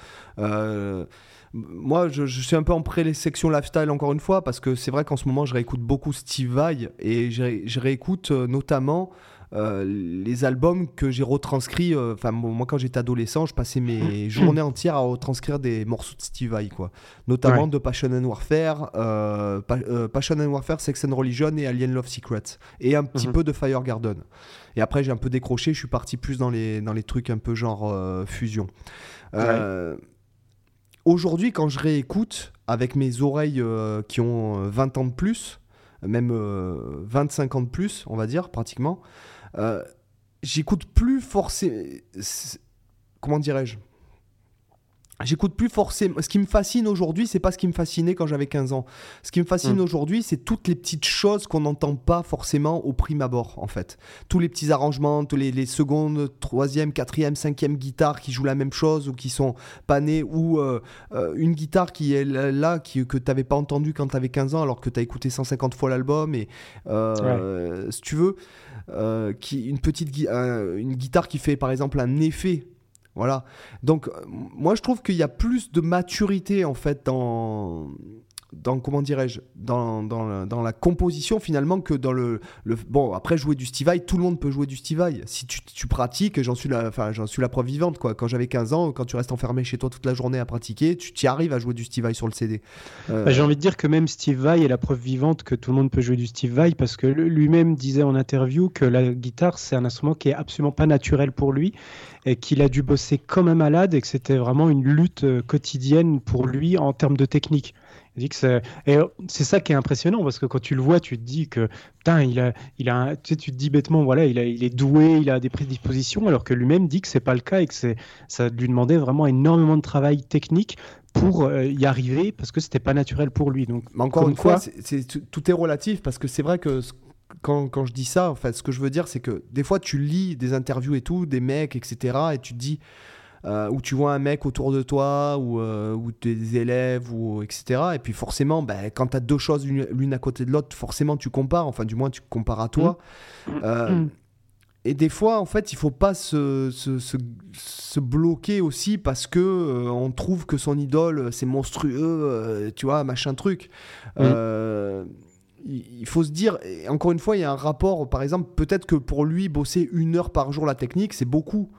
Euh, moi, je, suis un peu en pré-section lifestyle encore une fois, parce que c'est vrai qu'en ce moment, je réécoute beaucoup Steve Vai et je, je réécoute notamment euh, les albums que j'ai retranscrits. Euh, enfin, moi, quand j'étais adolescent, je passais mes (laughs) journées entières à retranscrire des morceaux de Steve Vai, quoi. Notamment de Passion and Warfare, euh, Passion and Warfare, Sex and Religion et Alien Love Secrets. Et un petit mhm. peu de Fire Garden. Et après, j'ai un peu décroché, je suis parti plus dans les, dans les trucs un peu genre fusion. Aujourd'hui, quand je réécoute, avec mes oreilles qui ont 20 ans de plus, même 25 ans de plus, on va dire, pratiquement, j'écoute plus forcément. Comment dirais-je? J'écoute plus forcément. Ce qui me fascine aujourd'hui, c'est pas ce qui me fascinait quand j'avais 15 ans. Ce qui me fascine hmm. aujourd'hui, c'est toutes les petites choses qu'on n'entend pas forcément au prime abord, en fait. Tous les petits arrangements, tous les, secondes, troisième, quatrième, cinquième guitares qui jouent la même chose ou qui sont panées, ou euh, euh, une guitare qui est là, qui, que tu n'avais pas entendu quand tu avais 15 ans, alors que tu as écouté 150 fois l'album. Et euh, si tu veux, qui, une petite une guitare qui fait par exemple un effet voilà. Donc, euh, moi, je trouve qu'il y a plus de maturité, en fait, dans, dans comment dirais-je, dans, dans, la composition finalement que dans le, le, Bon, après, jouer du Steve tout le monde peut jouer du Steve. Si tu, tu pratiques, j'en suis, la, enfin, j'en suis la preuve vivante. Quoi. Quand j'avais 15 ans, quand tu restes enfermé chez toi toute la journée à pratiquer, tu y arrives à jouer du Steve sur le CD. Euh, bah, j'ai envie de dire que même Steve est la preuve vivante que tout le monde peut jouer du Steve parce que lui-même disait en interview que la guitare, c'est un instrument qui est absolument pas naturel pour lui et qu'il a dû bosser comme un malade et que c'était vraiment une lutte euh, quotidienne pour lui en termes de technique. C'est ça qui est impressionnant parce que quand tu le vois, tu te dis que putain, il a, il a, tu, sais, tu te dis bêtement, voilà, il, a, il est doué, il a des prédispositions, alors que lui-même dit que c'est pas le cas et que ça lui demandait vraiment énormément de travail technique pour euh, y arriver parce que c'était pas naturel pour lui. Donc, encore une fois, tout est relatif parce que c'est vrai que quand, quand, je dis ça, en fait, ce que je veux dire, c'est que des fois, tu lis des interviews et tout, des mecs, etc., et tu te dis euh, où tu vois un mec autour de toi ou, euh, ou des élèves ou etc. Et puis forcément, ben, quand tu as deux choses l'une à côté de l'autre, forcément tu compares, enfin du moins tu compares à toi. Mmh. Euh, mmh. et des fois, en fait, il faut pas se, se, se, bloquer aussi parce que euh, on trouve que son idole c'est monstrueux, tu vois, machin truc. Mmh. il faut se dire, encore une fois, il y a un rapport, par exemple, peut-être que pour lui, bosser une heure par jour la technique, c'est beaucoup.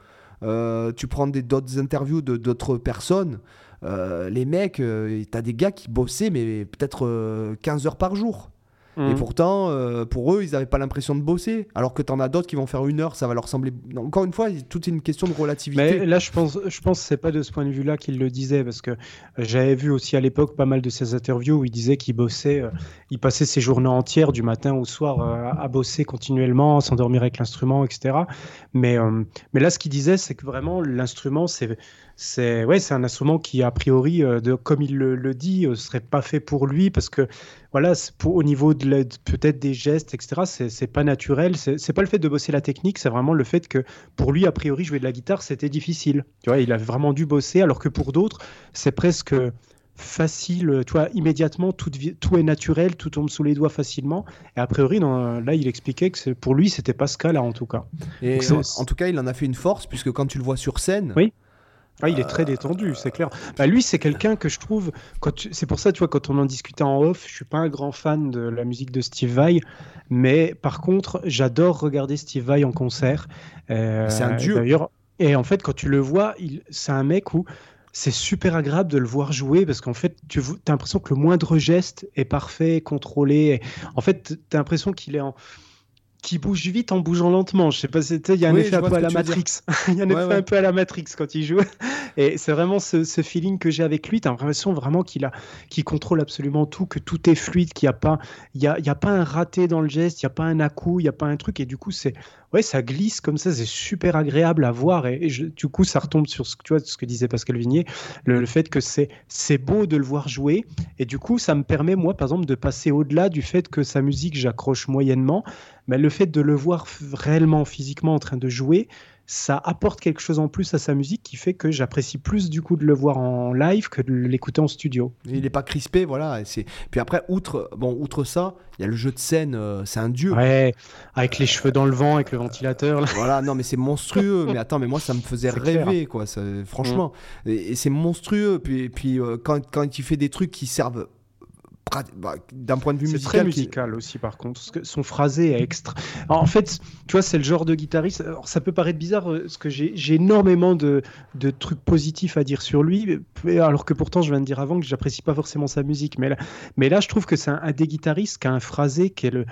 Euh, tu prends d'autres interviews de d'autres personnes. Euh, les mecs, euh, t'as des gars qui bossaient, mais peut-être 15 heures par jour. Et mhm. pourtant, euh, pour eux, ils n'avaient pas l'impression de bosser. Alors que tu en as d'autres qui vont faire une heure, ça va leur sembler. Encore une fois, tout est une question de relativité. Mais là, je pense, je pense que c'est pas de ce point de vue-là qu'il le disait, parce que j'avais vu aussi à l'époque pas mal de ses interviews où il disait qu'il bossait, euh, il passait ses journées entières du matin au soir euh, à bosser continuellement, à s'endormir avec l'instrument, etc. Mais, mais là, ce qu'il disait, c'est que vraiment, l'instrument, c'est c'est ouais, c'est un instrument qui a priori, de, comme il le, le dit, ne serait pas fait pour lui parce que voilà, pour, au niveau de, peut-être des gestes, etc., c'est pas naturel. C'est pas le fait de bosser la technique, c'est vraiment le fait que pour lui, a priori, jouer de la guitare, c'était difficile. Tu vois, il a vraiment dû bosser, alors que pour d'autres, c'est presque facile, tu vois, immédiatement, tout, tout est naturel, tout tombe sous les doigts facilement. Et a priori, là, il expliquait que pour lui, c'était pas ce cas-là, en tout cas. Et en, tout cas, il en a fait une force, puisque quand tu le vois sur scène, oui. Ah, il est très détendu, c'est clair. Bah, lui, c'est quelqu'un que je trouve. C'est pour ça, tu vois, quand on en discutait en off, je suis pas un grand fan de la musique de Steve Vai, mais par contre, j'adore regarder Steve Vai en concert. Euh, c'est un dieu. D'ailleurs, et en fait, quand tu le vois, c'est un mec où c'est super agréable de le voir jouer parce qu'en fait, tu as l'impression que le moindre geste est parfait, contrôlé. En fait, tu as l'impression qu'il est en qui bouge vite en bougeant lentement. Je sais pas, il y a un effet un peu à la Matrix. (laughs) il y a un effet un peu à la Matrix quand il joue. Et c'est vraiment ce, feeling que j'ai avec lui. Tu as l'impression vraiment qu'il a, qu'il contrôle absolument tout, que tout est fluide, qu'il n'y a pas, il y a, y a pas un raté dans le geste, il n'y a pas un à-coup, il n'y a pas un truc. Et du coup, c'est, ouais, ça glisse comme ça, c'est super agréable à voir. Et, du coup, ça retombe sur ce, que disait Pascal Vignier, le, fait que c'est, c'est beau de le voir jouer. Et du coup, ça me permet, moi, par exemple, de passer au-delà du fait que sa musique, j'accroche moyennement. Mais le fait de le voir réellement, physiquement en train de jouer, ça apporte quelque chose en plus à sa musique qui fait que j'apprécie plus du coup de le voir en live que de l'écouter en studio. Il n'est pas crispé, voilà. C'est puis après outre bon outre ça, il y a le jeu de scène, euh, c'est un dieu. Ouais, avec les cheveux dans le vent, avec le ventilateur. Voilà, non mais c'est monstrueux. (laughs) mais attends, mais moi ça me faisait rêver quoi. franchement, mm. et, c'est monstrueux. Puis puis euh, quand quand il fait des trucs qui servent bah, d'un point de vue musical. C'est très musical aussi, par contre. Son phrasé est extra. en fait, tu vois, c'est le genre de guitariste. Alors, ça peut paraître bizarre, euh, parce que j'ai énormément de, de, trucs positifs à dire sur lui, alors que pourtant, je viens de dire avant que j'apprécie pas forcément sa musique. Mais là, mais là je trouve que c'est un, des guitaristes qui a un phrasé qui est le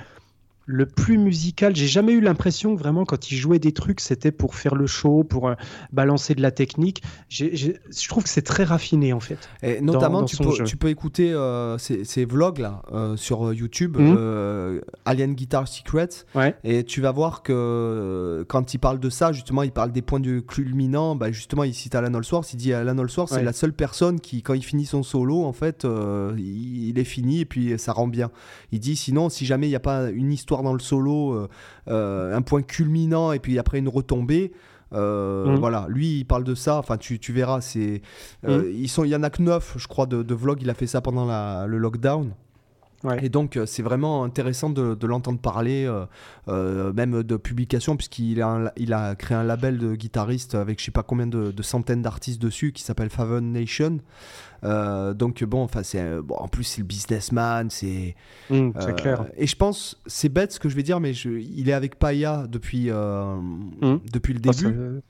le plus musical. J'ai jamais eu l'impression que vraiment quand il jouait des trucs, c'était pour faire le show, pour euh, balancer de la technique. je trouve que c'est très raffiné en fait. Et notamment, tu, peux, tu, peux, écouter euh, ces, vlogs là euh, sur YouTube, mhm. Alien Guitar Secrets, et tu vas voir que quand il parle de ça, justement, il parle des points de culminants. Bah, justement, il cite Alan Allsworth. Il dit Alan Allsworth, c'est la seule personne qui, quand il finit son solo, en fait, il, il est fini et puis ça rend bien. Il dit sinon, si jamais il n'y a pas une histoire dans le solo, euh, euh, un point culminant et puis après une retombée. Euh, mm. Voilà, lui il parle de ça. Enfin, tu, tu verras, c'est mm. ils sont, il y en a que 9 je crois de, de vlogs. Il a fait ça pendant la, le lockdown. Et donc, c'est vraiment intéressant de, de l'entendre parler, même de publication, puisqu'il a, il a créé un label de guitariste avec je sais pas combien de, de centaines d'artistes dessus qui s'appelle Faven Nation. Euh, donc bon, enfin c'est bon, en plus c'est le businessman, c'est mmh, euh, clair. Et je pense c'est bête ce que je vais dire, mais je, il est avec Paya depuis euh, mmh. depuis le début,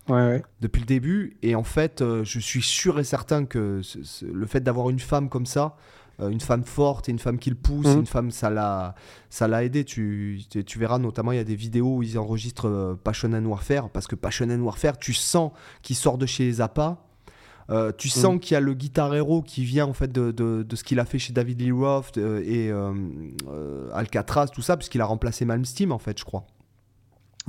ouais, ouais. depuis le début. Et en fait, je suis sûr et certain que le fait d'avoir une femme comme ça, une femme forte et une femme qui le pousse, mmh. une femme, ça l'a, ça l'a aidé. Tu, tu, verras notamment, il y a des vidéos où ils enregistrent Passion and Warfare, parce que Passion and Warfare, tu sens qu'il sort de chez Zappa, euh, tu sens mm. qu'il y a le guitar hero qui vient en fait de, de, ce qu'il a fait chez David Lee Roth euh, et euh, Alcatraz, tout ça, puisqu'il a remplacé Malmsteen en fait, je crois.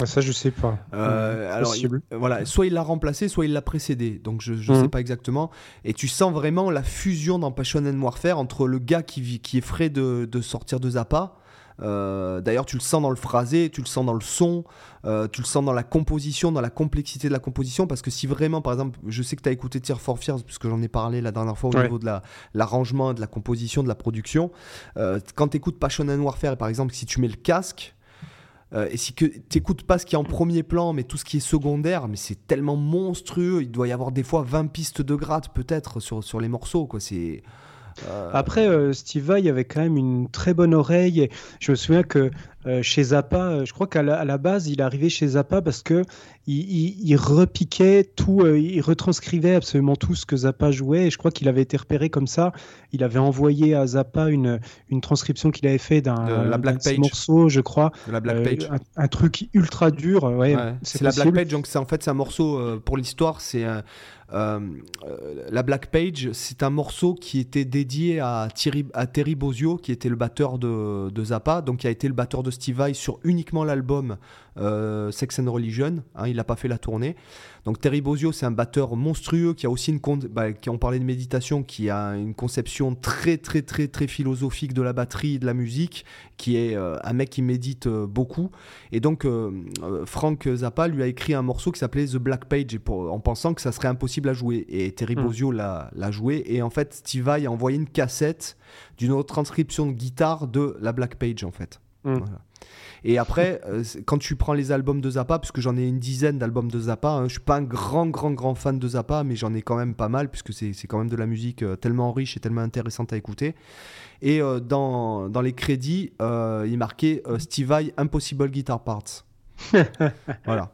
Ça, je sais pas. alors, voilà, soit il l'a remplacé, soit il l'a précédé. Donc, je ne mm. sais pas exactement. Et tu sens vraiment la fusion dans Passion and Warfare entre le gars qui, qui est frais de, de sortir de Zappa euh, d'ailleurs, tu le sens dans le phrasé, tu le sens dans le son, euh, tu le sens dans la composition, dans la complexité de la composition. Parce que si vraiment, par exemple, je sais que tu as écouté Tear for Fears, puisque j'en ai parlé la dernière fois au niveau de l'arrangement, de la composition, de la production. Euh, quand tu écoutes Passion and Warfare, par exemple, si tu mets le casque, et si tu n'écoutes pas ce qui est en premier plan, mais tout ce qui est secondaire, mais c'est tellement monstrueux. Il doit y avoir des fois 20 pistes de gratte peut-être sur, sur les morceaux. Quoi. C'est. Euh, Après, euh, Steve Vai avait quand même une très bonne oreille. je me souviens que euh, chez Zappa, je crois qu'à la, base, il est arrivé chez Zappa parce que il, repiquait tout, il retranscrivait absolument tout ce que Zappa jouait. Et je crois qu'il avait été repéré comme ça. Il avait envoyé à Zappa une, une transcription qu'il avait fait d'un morceau, je crois. la Black Page. Un, truc ultra dur. Ouais, c'est la Black Page. Donc c'est en fait c'est un morceau pour l'histoire. C'est euh, euh, la Black Page, c'est un morceau qui était dédié à, Thierry, à Terry Bozio, qui était le batteur de, Zappa, donc qui a été le batteur de Steve Vai sur uniquement l'album euh, Sex and Religion. Hein, il n'a pas fait la tournée. Donc Terry Bozio, c'est un batteur monstrueux qui a aussi une bah, qui on parlait de méditation, qui a une conception très très très très philosophique de la batterie, de la musique, qui est un mec qui médite beaucoup. Et donc Frank Zappa lui a écrit un morceau qui s'appelait The Black Page, en pensant que ça serait impossible à jouer. Et Terry mm. Bozio l'a joué. Et en fait, Steve Vai a envoyé une cassette d'une autre transcription de guitare de la Black Page, en fait. Mm. Et après, euh, quand tu prends les albums de Zappa, puisque j'en ai une dizaine d'albums de Zappa, hein, je suis pas un grand, grand, grand fan de Zappa, mais j'en ai quand même pas mal, puisque c'est quand même de la musique euh, tellement riche et tellement intéressante à écouter. Et euh, dans, dans, les crédits, il marquait Steve Vai Impossible Guitar Parts. (laughs) voilà.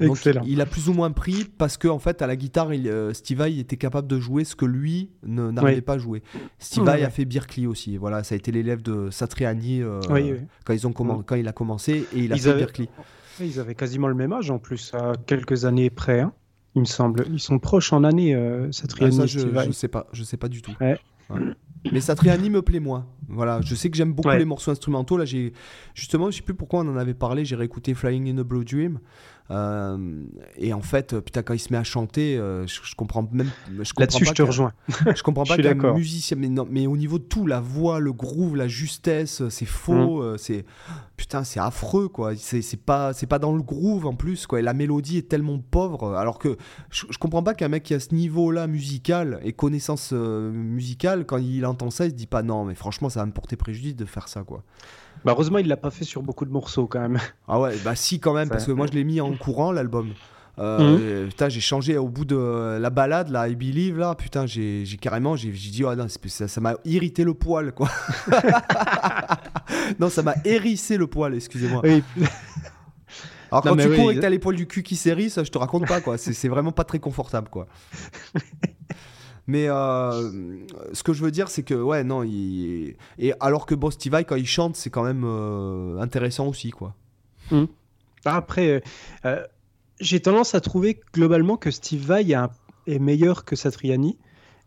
Excellent. Il a plus ou moins pris parce que en fait à la guitare, il, euh, Steve Vai était capable de jouer ce que lui n'arrivait pas à jouer. Steve Vai a fait Berkeley aussi. Voilà, ça a été l'élève de Satriani euh, quand ils ont quand il a commencé et il a fait Berkeley. Ils avaient quasiment le même âge en plus, à quelques années près. Hein, il me semble. Ils sont proches en année, euh, Satriani ah, je, je sais pas, je sais pas du tout. Mais Satriani me plaît moins. Voilà, je sais que j'aime beaucoup les morceaux instrumentaux. Là, j'ai justement, je sais plus pourquoi on en avait parlé. J'ai réécouté Flying in a Blue Dream. Euh, et en fait, putain, quand il se met à chanter, euh, je, comprends même. Là-dessus, je te rejoins. (laughs) Je comprends pas qu'un musicien, mais, non, mais au niveau de tout, la voix, le groove, la justesse, c'est faux, mm. euh, c'est putain, c'est affreux quoi. C'est pas, c'est pas dans le groove en plus quoi. Et la mélodie est tellement pauvre, alors que je, comprends pas qu'un mec qui a ce niveau-là musical et connaissance musicale, quand il entend ça, il se dit pas non, mais franchement, ça va me porter préjudice de faire ça quoi. Bah, heureusement, il l'a pas fait sur beaucoup de morceaux quand même. Ah ouais, bah si quand même, parce que moi je l'ai mis en courant l'album. Euh, mhm. Putain, j'ai changé au bout de la balade, là, I Believe, là, putain, j'ai carrément, j'ai dit, oh non, ça m'a irrité le poil, quoi. (laughs) non, ça m'a hérissé le poil, excusez-moi. Alors quand tu cours et que t'as les poils du cul qui s'hérissent, je te raconte pas, quoi. C'est vraiment pas très confortable, quoi. (laughs) Mais euh, ce que je veux dire, c'est que, ouais, non, il... et alors que bon, Steve Vai, quand il chante, c'est quand même euh, intéressant aussi, quoi. Hmm. Après, euh, j'ai tendance à trouver globalement que Steve Vai est meilleur que Satriani,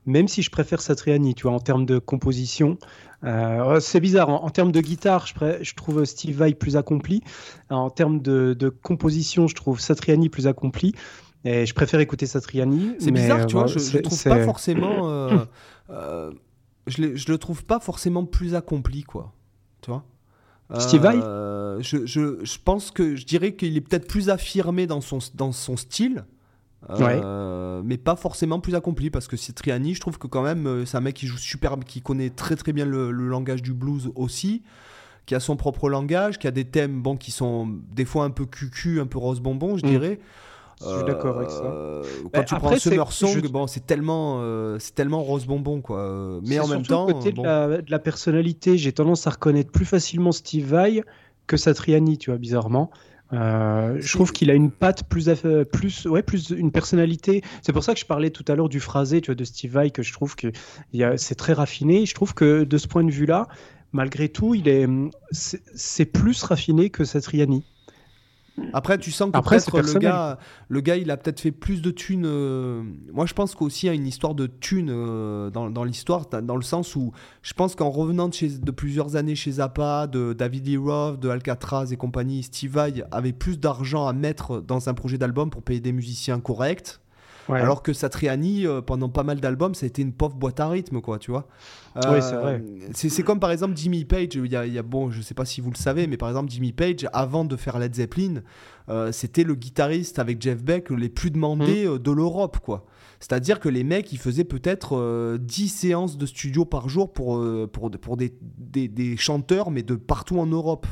même si je préfère Satriani, tu vois, en termes de composition. Oh, c'est bizarre, en, termes de guitare, je, je, trouve Steve Vai plus accompli. En termes de, de composition, je trouve Satriani plus accompli. Et je préfère écouter Satriani. C'est bizarre, tu vois, je, trouve pas forcément. Euh, euh, je, je, le trouve pas forcément plus accompli, quoi. Tu vois? Steve Vai? Euh, je, je, je, pense que je dirais qu'il est peut-être plus affirmé dans son, dans son style. mais pas forcément plus accompli parce que Satriani, je trouve que quand même c'est un mec qui joue super, qui connaît très très bien le, le langage du blues aussi, qui a son propre langage, qui a des thèmes bon qui sont des fois un peu cucu, un peu rose bonbon, je mm. dirais. Je suis d'accord avec ça. Euh, quand bah, tu prends Summer Song, bon, c'est tellement, euh, c'est tellement rose bonbon, quoi. Mais en même temps, côté de, la, de, la, personnalité, j'ai tendance à reconnaître plus facilement Steve Vai que Satriani, tu vois, bizarrement. Euh, je trouve qu'il a une patte plus, plus, ouais, plus une personnalité. C'est pour ça que je parlais tout à l'heure du phrasé, tu vois, de Steve Vai, que je trouve que c'est très raffiné. Je trouve que de ce point de vue-là, malgré tout, il est, c'est plus raffiné que Satriani. Après, tu sens que peut-être le gars, le gars, il a peut-être fait plus de thunes. Euh, moi, je pense qu'aussi il y a une histoire de thunes euh, dans, dans l'histoire, dans le sens où je pense qu'en revenant de, chez, de, plusieurs années chez Zappa, de David Lee Roth, de Alcatraz et compagnie, Steve Vai avait plus d'argent à mettre dans un projet d'album pour payer des musiciens corrects. Alors que Satriani, euh, pendant pas mal d'albums, ça a été une pauvre boîte à rythme, quoi, tu vois. oui, c'est vrai. C'est comme par exemple Jimmy Page. Il y, a, bon, je sais pas si vous le savez, mais par exemple Jimmy Page, avant de faire Led Zeppelin, euh, c'était le guitariste avec Jeff Beck les plus demandés mmh. euh, de l'Europe, quoi. C'est-à-dire que les mecs, ils faisaient peut-être 10 séances de studio par jour pour, pour, pour des, des, des, chanteurs, mais de partout en Europe.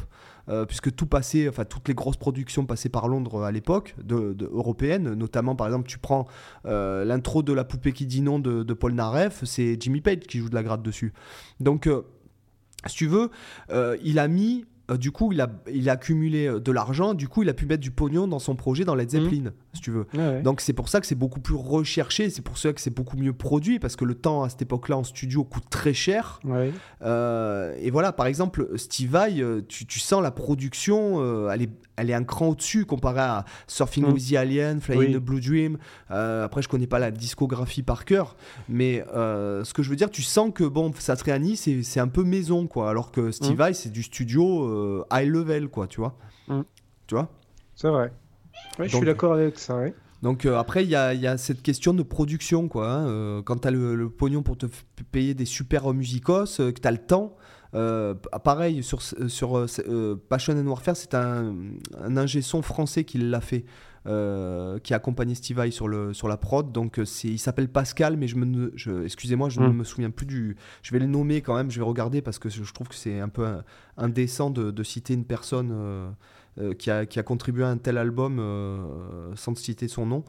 Euh, puisque tout passait, enfin toutes les grosses productions passaient par Londres à l'époque, de, européennes, notamment par exemple tu prends euh, l'intro de La poupée qui dit non de, Paul Naref, c'est Jimmy Page qui joue de la gratte dessus. Donc euh, si tu veux, il a mis euh, du coup, il a, il a accumulé euh, de l'argent, du coup, il a pu mettre du pognon dans son projet dans Led mmh. Zeppelin, si tu veux. Donc, c'est pour ça que c'est beaucoup plus recherché, c'est pour ça que c'est beaucoup mieux produit, parce que le temps à cette époque-là en studio coûte très cher. Euh, et voilà, par exemple, Steve Vai, tu, tu sens la production, elle, est, elle est un cran au-dessus comparé à Surfing mmh. with the Alien, Flying the Blue Dream. après, je connais pas la discographie par cœur, mais ce que je veux dire, tu sens que, bon, Satriani, c'est un peu maison, quoi, alors que Steve mmh. Vai, c'est du studio euh, high level, quoi, tu vois. Mm. Tu vois? C'est vrai. je suis d'accord avec ça, Donc euh, après, il y a, y a, cette question de production, quoi. Hein. Euh, quand tu as le, pognon pour te payer des super musicos, que tu as le temps. Pareil, sur, sur Passion and Warfare, c'est un, un ingé son français qui l'a fait. Euh, qui a accompagné Steve Vai sur, le, sur la prod. Donc euh, c'est, il s'appelle Pascal, mais je me, je, excusez-moi, je ne hmm. me souviens plus du. Je vais le nommer quand même, je vais regarder parce que je trouve que c'est un peu indécent de, de, citer une personne euh, qui, a, qui, a, contribué à un tel album sans citer son nom.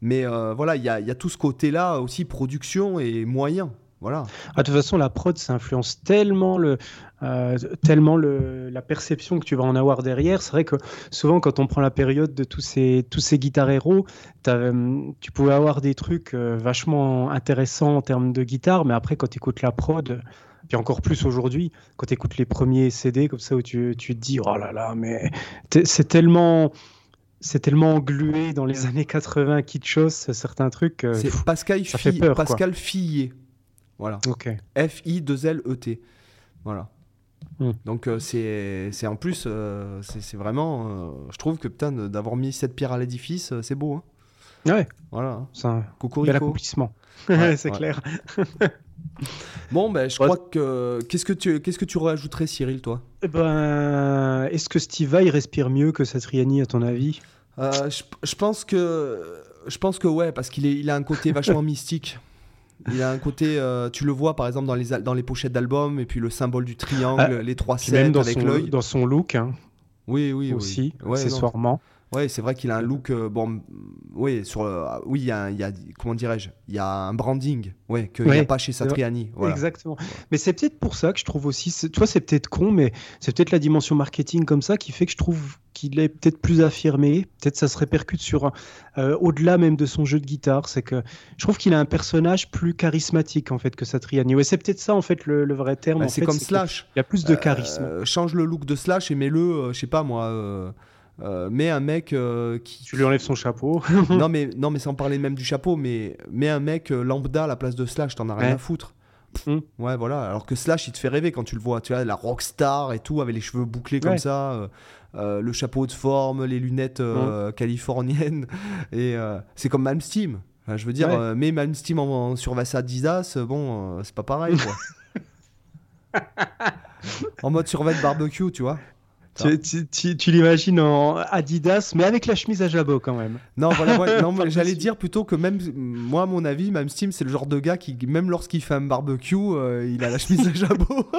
Mais voilà, il y a, y a, tout ce côté-là aussi, production et moyens. Voilà. Ah, de toute façon, la prod, ça influence tellement, le, euh, tellement le, la perception que tu vas en avoir derrière. C'est vrai que souvent, quand on prend la période de tous ces, tous ces guitares héros, euh, tu pouvais avoir des trucs euh, vachement intéressants en termes de guitare, mais après, quand tu écoutes la prod, puis encore plus aujourd'hui, quand tu écoutes les premiers CD comme ça, où tu, tu te dis, oh là là, mais c'est tellement c'est tellement englué dans les années 80 kitschos certains trucs. c'est Pascal, Pascal Fillet. Voilà. F-I-2-L-E-T. Voilà. Hmm. Donc euh, c'est en plus, euh, c'est vraiment, euh, je trouve que putain d'avoir mis cette pierre à l'édifice, c'est beau. Hein ouais. Voilà. C'est un bel accomplissement. (laughs) c'est clair. (laughs) bon, ben, je crois que. Qu'est-ce que tu qu'est-ce que tu rajouterais, Cyril, toi? Eh ben, Est-ce que Steve Vai respire mieux que Satriani, à ton avis? Je, je, pense que. Je pense que ouais, parce qu'il il a un côté vachement (laughs) mystique. Il a un côté, euh, tu le vois par exemple dans les, dans les pochettes d'albums, et puis le symbole du triangle, ah, les trois scènes avec l'œil. Dans son look. Hein. Oui, oui, aussi, accessoirement. Ouais, c'est vrai qu'il a un look. Euh, bon, oui, sur, euh, oui, il y, a, y a, comment dirais-je, il y a un branding, ouais, qu'il n'y a pas chez Satriani. Exactement. Mais c'est peut-être pour ça que je trouve aussi, tu vois, c'est peut-être con, mais c'est peut-être la dimension marketing comme ça qui fait que je trouve qu'il est peut-être plus affirmé. Peut-être ça se répercute sur euh, au-delà même de son jeu de guitare. C'est que je trouve qu'il a un personnage plus charismatique en fait que Satriani. Ouais, c'est peut-être ça en fait le, vrai terme. Bah, c'est comme Slash. Il y a plus de charisme. change le look de Slash et mets-le, je sais pas moi euh, mais un mec euh, qui. Tu lui enlèves son chapeau. (laughs) non, (laughs) mais, non, mais sans parler même du chapeau, mais, mais un mec euh, lambda à la place de Slash, t'en as rien à foutre. Hmm. Ouais, voilà. Alors que Slash, il te fait rêver quand tu le vois. Tu vois, la rockstar et tout, avec les cheveux bouclés comme ça, le chapeau de forme, les lunettes hmm. californiennes. (laughs) Et c'est comme Malmsteen. je veux dire, mais Malmsteen en, sur Vassa bon, c'est pas pareil, quoi. en mode survêt barbecue, tu vois. Tu, l'imagines en Adidas, mais avec la chemise à jabot quand même. Non, voilà, (laughs) j'allais dire plutôt que même, moi, à mon avis, même Steam, c'est le genre de gars qui, même lorsqu'il fait un barbecue, euh, il a la chemise à jabot.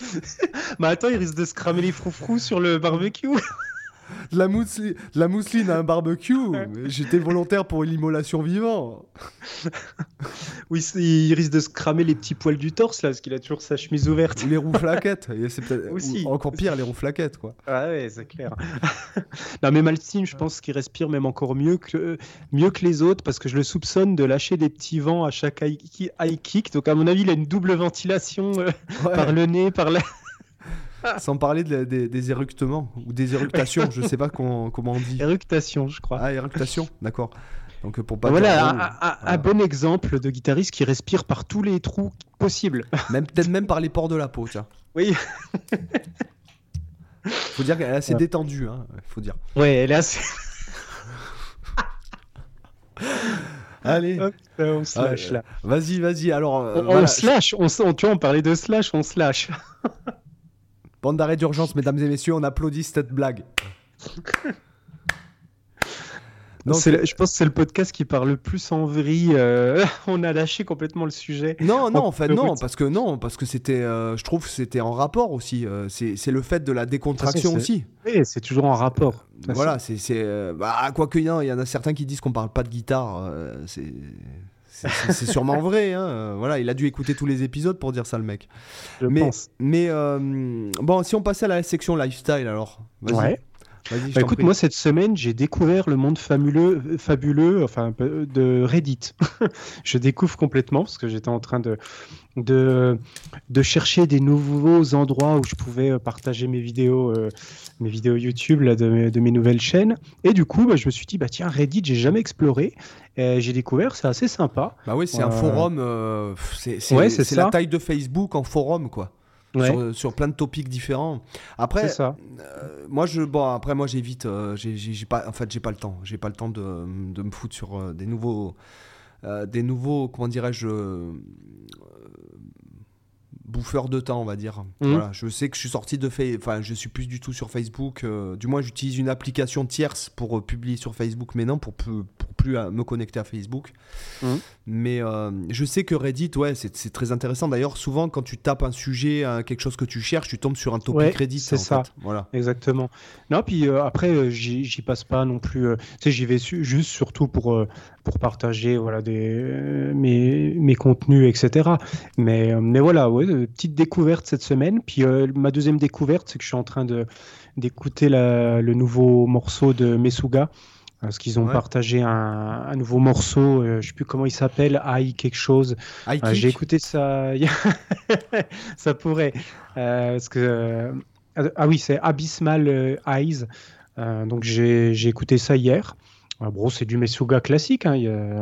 (laughs) bah attends, il risque de se cramer les froufrous sur le barbecue de la, mousseline, la mousseline à un barbecue. J'étais volontaire pour l'immolation vivant. (laughs) oui, il risque de se cramer les petits poils du torse là, parce qu'il a toujours sa chemise ouverte. Ou les roues flaquettes. c'est Aussi. encore pire, les roues flaquettes, quoi. Ah ouais, c'est clair. (laughs) non, mais Maltine, je pense qu'il respire même encore mieux que, mieux que les autres, parce que je le soupçonne de lâcher des petits vents à chaque high kick. Donc, à mon avis, il a une double ventilation euh, par le nez, par la. Sans parler des éructements ou des éructations, je sais pas comment on dit. Éructation, je crois. Ah, éructation, d'accord. Donc pour pas voilà, un, bon exemple de guitariste qui respire par tous les trous possibles. Même peut-être même par les pores de la peau, tiens. Oui. faut dire qu'elle est assez détendue, hein, faut dire. Ouais, elle est assez. (laughs) Allez. on slash là. Vas-y, vas-y. Alors, euh, on, slash. On, tu vois, on parlait de slash, on slash. Bande d'arrêt d'urgence, mesdames et messieurs, on applaudit cette blague. (laughs) je pense que c'est le podcast qui parle le plus en vrille. Euh, (laughs) on a lâché complètement le sujet. Non, non, en fait, non, parce que non, parce que c'était, euh, je trouve, que c'était en rapport aussi. Euh, c'est le fait de la décontraction aussi. Oui, c'est toujours en rapport. Voilà, c'est, bah, quoi que il y en a certains qui disent qu'on parle pas de guitare. c'est c'est sûrement vrai. Hein. Voilà, il a dû écouter tous les épisodes pour dire ça, le mec. Je mais, pense. Mais euh, bon, si on passait à la section lifestyle, alors. Ouais. Bah, écoute, moi cette semaine, j'ai découvert le monde fabuleux, fabuleux enfin, de Reddit. (laughs) je découvre complètement parce que j'étais en train de, de, de, chercher des nouveaux endroits où je pouvais euh, partager mes vidéos, euh, mes vidéos YouTube là, de, mes, de, mes nouvelles chaînes. Et du coup, bah, je me suis dit, bah, tiens, Reddit, j'ai jamais exploré. J'ai découvert, c'est assez sympa. Bah oui, c'est un forum, c'est la taille de Facebook en forum, quoi sur, plein de topics différents. Après, ça. Euh, moi je bon après moi j'évite, euh, j'ai pas en fait j'ai pas le temps, j'ai pas le temps de, de me foutre sur euh, des nouveaux des nouveaux comment dirais-je bouffeur de temps, on va dire. Voilà, je sais que je suis sorti de Facebook, enfin, je suis plus du tout sur Facebook. du moins, j'utilise une application tierce pour publier sur Facebook, mais non, pour, pour plus à me connecter à Facebook. Mhm. Mais euh, je sais que Reddit, ouais, c'est très intéressant. D'ailleurs, souvent, quand tu tapes un sujet, quelque chose que tu cherches, tu tombes sur un topic Reddit. C'est ça. Voilà. Exactement. Non, puis euh, après, euh, j'y passe pas non plus. tu sais, j'y vais juste surtout pour, pour partager voilà, des, mes, mes contenus, etc. Mais, mais voilà, ouais, petite découverte cette semaine. Puis ma deuxième découverte, c'est que je suis en train d'écouter le nouveau morceau de Mesuga parce qu'ils ont partagé un, nouveau morceau, je euh, je sais plus comment il s'appelle, Aïe quelque chose. Euh, j'ai écouté ça, (laughs) ça pourrait, euh, parce que ah oui c'est Abyssmal Eyes, donc j'ai écouté ça hier. Ah, bon, c'est du Mesuga classique. Hein.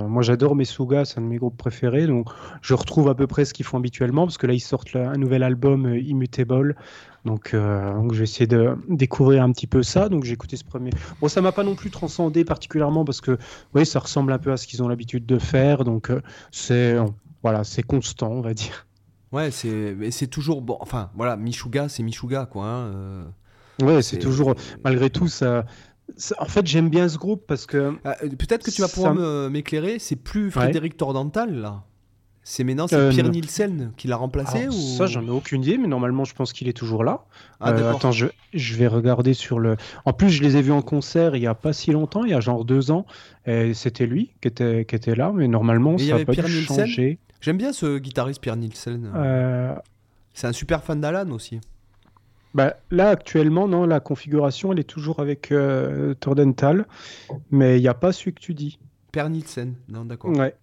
Moi, j'adore Mesuga, c'est un de mes groupes préférés. Donc, je retrouve à peu près ce qu'ils font habituellement, parce que là, ils sortent un nouvel album, Immutable. Donc, euh, donc je vais essayer de découvrir un petit peu ça. Donc j'ai écouté ce premier. Bon, ça m'a pas non plus transcendé particulièrement parce que oui, ça ressemble un peu à ce qu'ils ont l'habitude de faire. Donc euh, c'est voilà, c'est constant, on va dire. Ouais, c'est c'est toujours bon. Enfin voilà, Michuga, c'est Michuga quoi. Hein, euh, ouais, c'est toujours malgré tout ça. En fait, j'aime bien ce groupe parce que. Peut-être que tu vas pouvoir m'éclairer. C'est plus Frédéric Tordental là C'est maintenant c'est Pierre Nielsen qui l'a remplacé ou... Ça, j'en ai aucune idée, mais normalement, je pense qu'il est toujours là. Ah, attends, je, je, vais regarder sur le. En plus, je les ai vus en concert il y a pas si longtemps, il y a genre deux ans, et c'était lui qui était, qui était là, mais normalement, ça n'a pas dû changer. J'aime bien ce guitariste Pierre Nielsen. C'est un super fan d'Alan aussi. Bah, là, actuellement, non, la configuration, elle est toujours avec euh, Tordental, mais il n'y a pas celui que tu dis. Per Nielsen, non, d'accord. Ouais.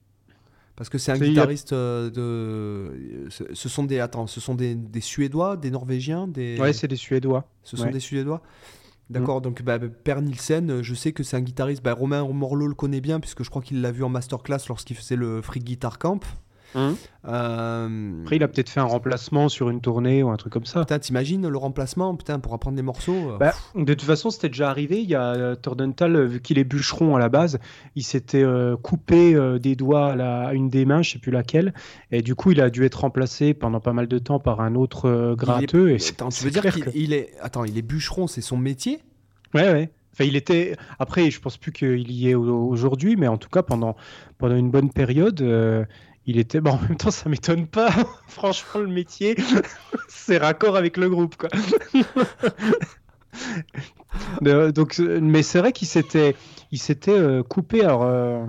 Parce que c'est un guitariste euh, de. Ce sont des. Attends, ce sont des, des Suédois, des Norvégiens des... Ouais, c'est des Suédois. Ce sont des Suédois D'accord, mm. donc bah, Per Nielsen, je sais que c'est un guitariste. Bah, Romain Morlot le connaît bien, puisque je crois qu'il l'a vu en masterclass lorsqu'il faisait le Free Guitar Camp. Euh, Après, il a peut-être fait un remplacement sur une tournée ou un truc comme ça. Putain, t'imagines le remplacement putain, pour apprendre des morceaux euh, bah, De toute façon, c'était déjà arrivé. Il y a euh, Tordental, vu qu'il est bûcheron à la base, il s'était coupé des doigts à, une des mains, je sais plus laquelle. Et du coup, il a dû être remplacé pendant pas mal de temps par un autre gratteux. Et Attends, tu veux dire qu'il est... Attends, il est bûcheron, c'est son métier? Ouais, ouais. Enfin, il était. Après, je pense plus qu'il y est aujourd'hui, mais en tout cas, pendant, pendant une bonne période, il était. Bon, en même temps, ça m'étonne pas. (laughs) Franchement, le métier, (laughs) c'est raccord avec le groupe, quoi. (laughs) Donc, mais c'est vrai qu'il s'était, il s'était euh, coupé. Alors, euh,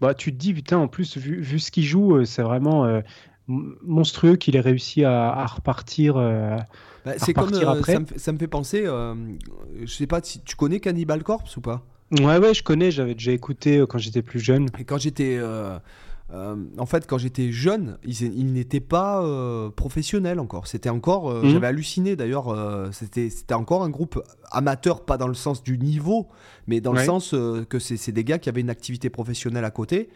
bah, tu te dis, putain, en plus, vu, vu ce qu'il joue, euh, c'est vraiment monstrueux qu'il ait réussi à, repartir. Bah, c'est comme après. Ça me, ça, me fait penser. je sais pas si tu connais Cannibal Corpse ou pas? Ouais, ouais, je connais. J'avais déjà écouté quand j'étais plus jeune. Et quand j'étais euh, en fait, quand j'étais jeune, il, n'était pas euh, professionnel encore. C'était encore, euh, mhm. j'avais halluciné d'ailleurs. c'était, c'était encore un groupe amateur, pas dans le sens du niveau, mais dans le sens que c'est, des gars qui avaient une activité professionnelle à côté. Et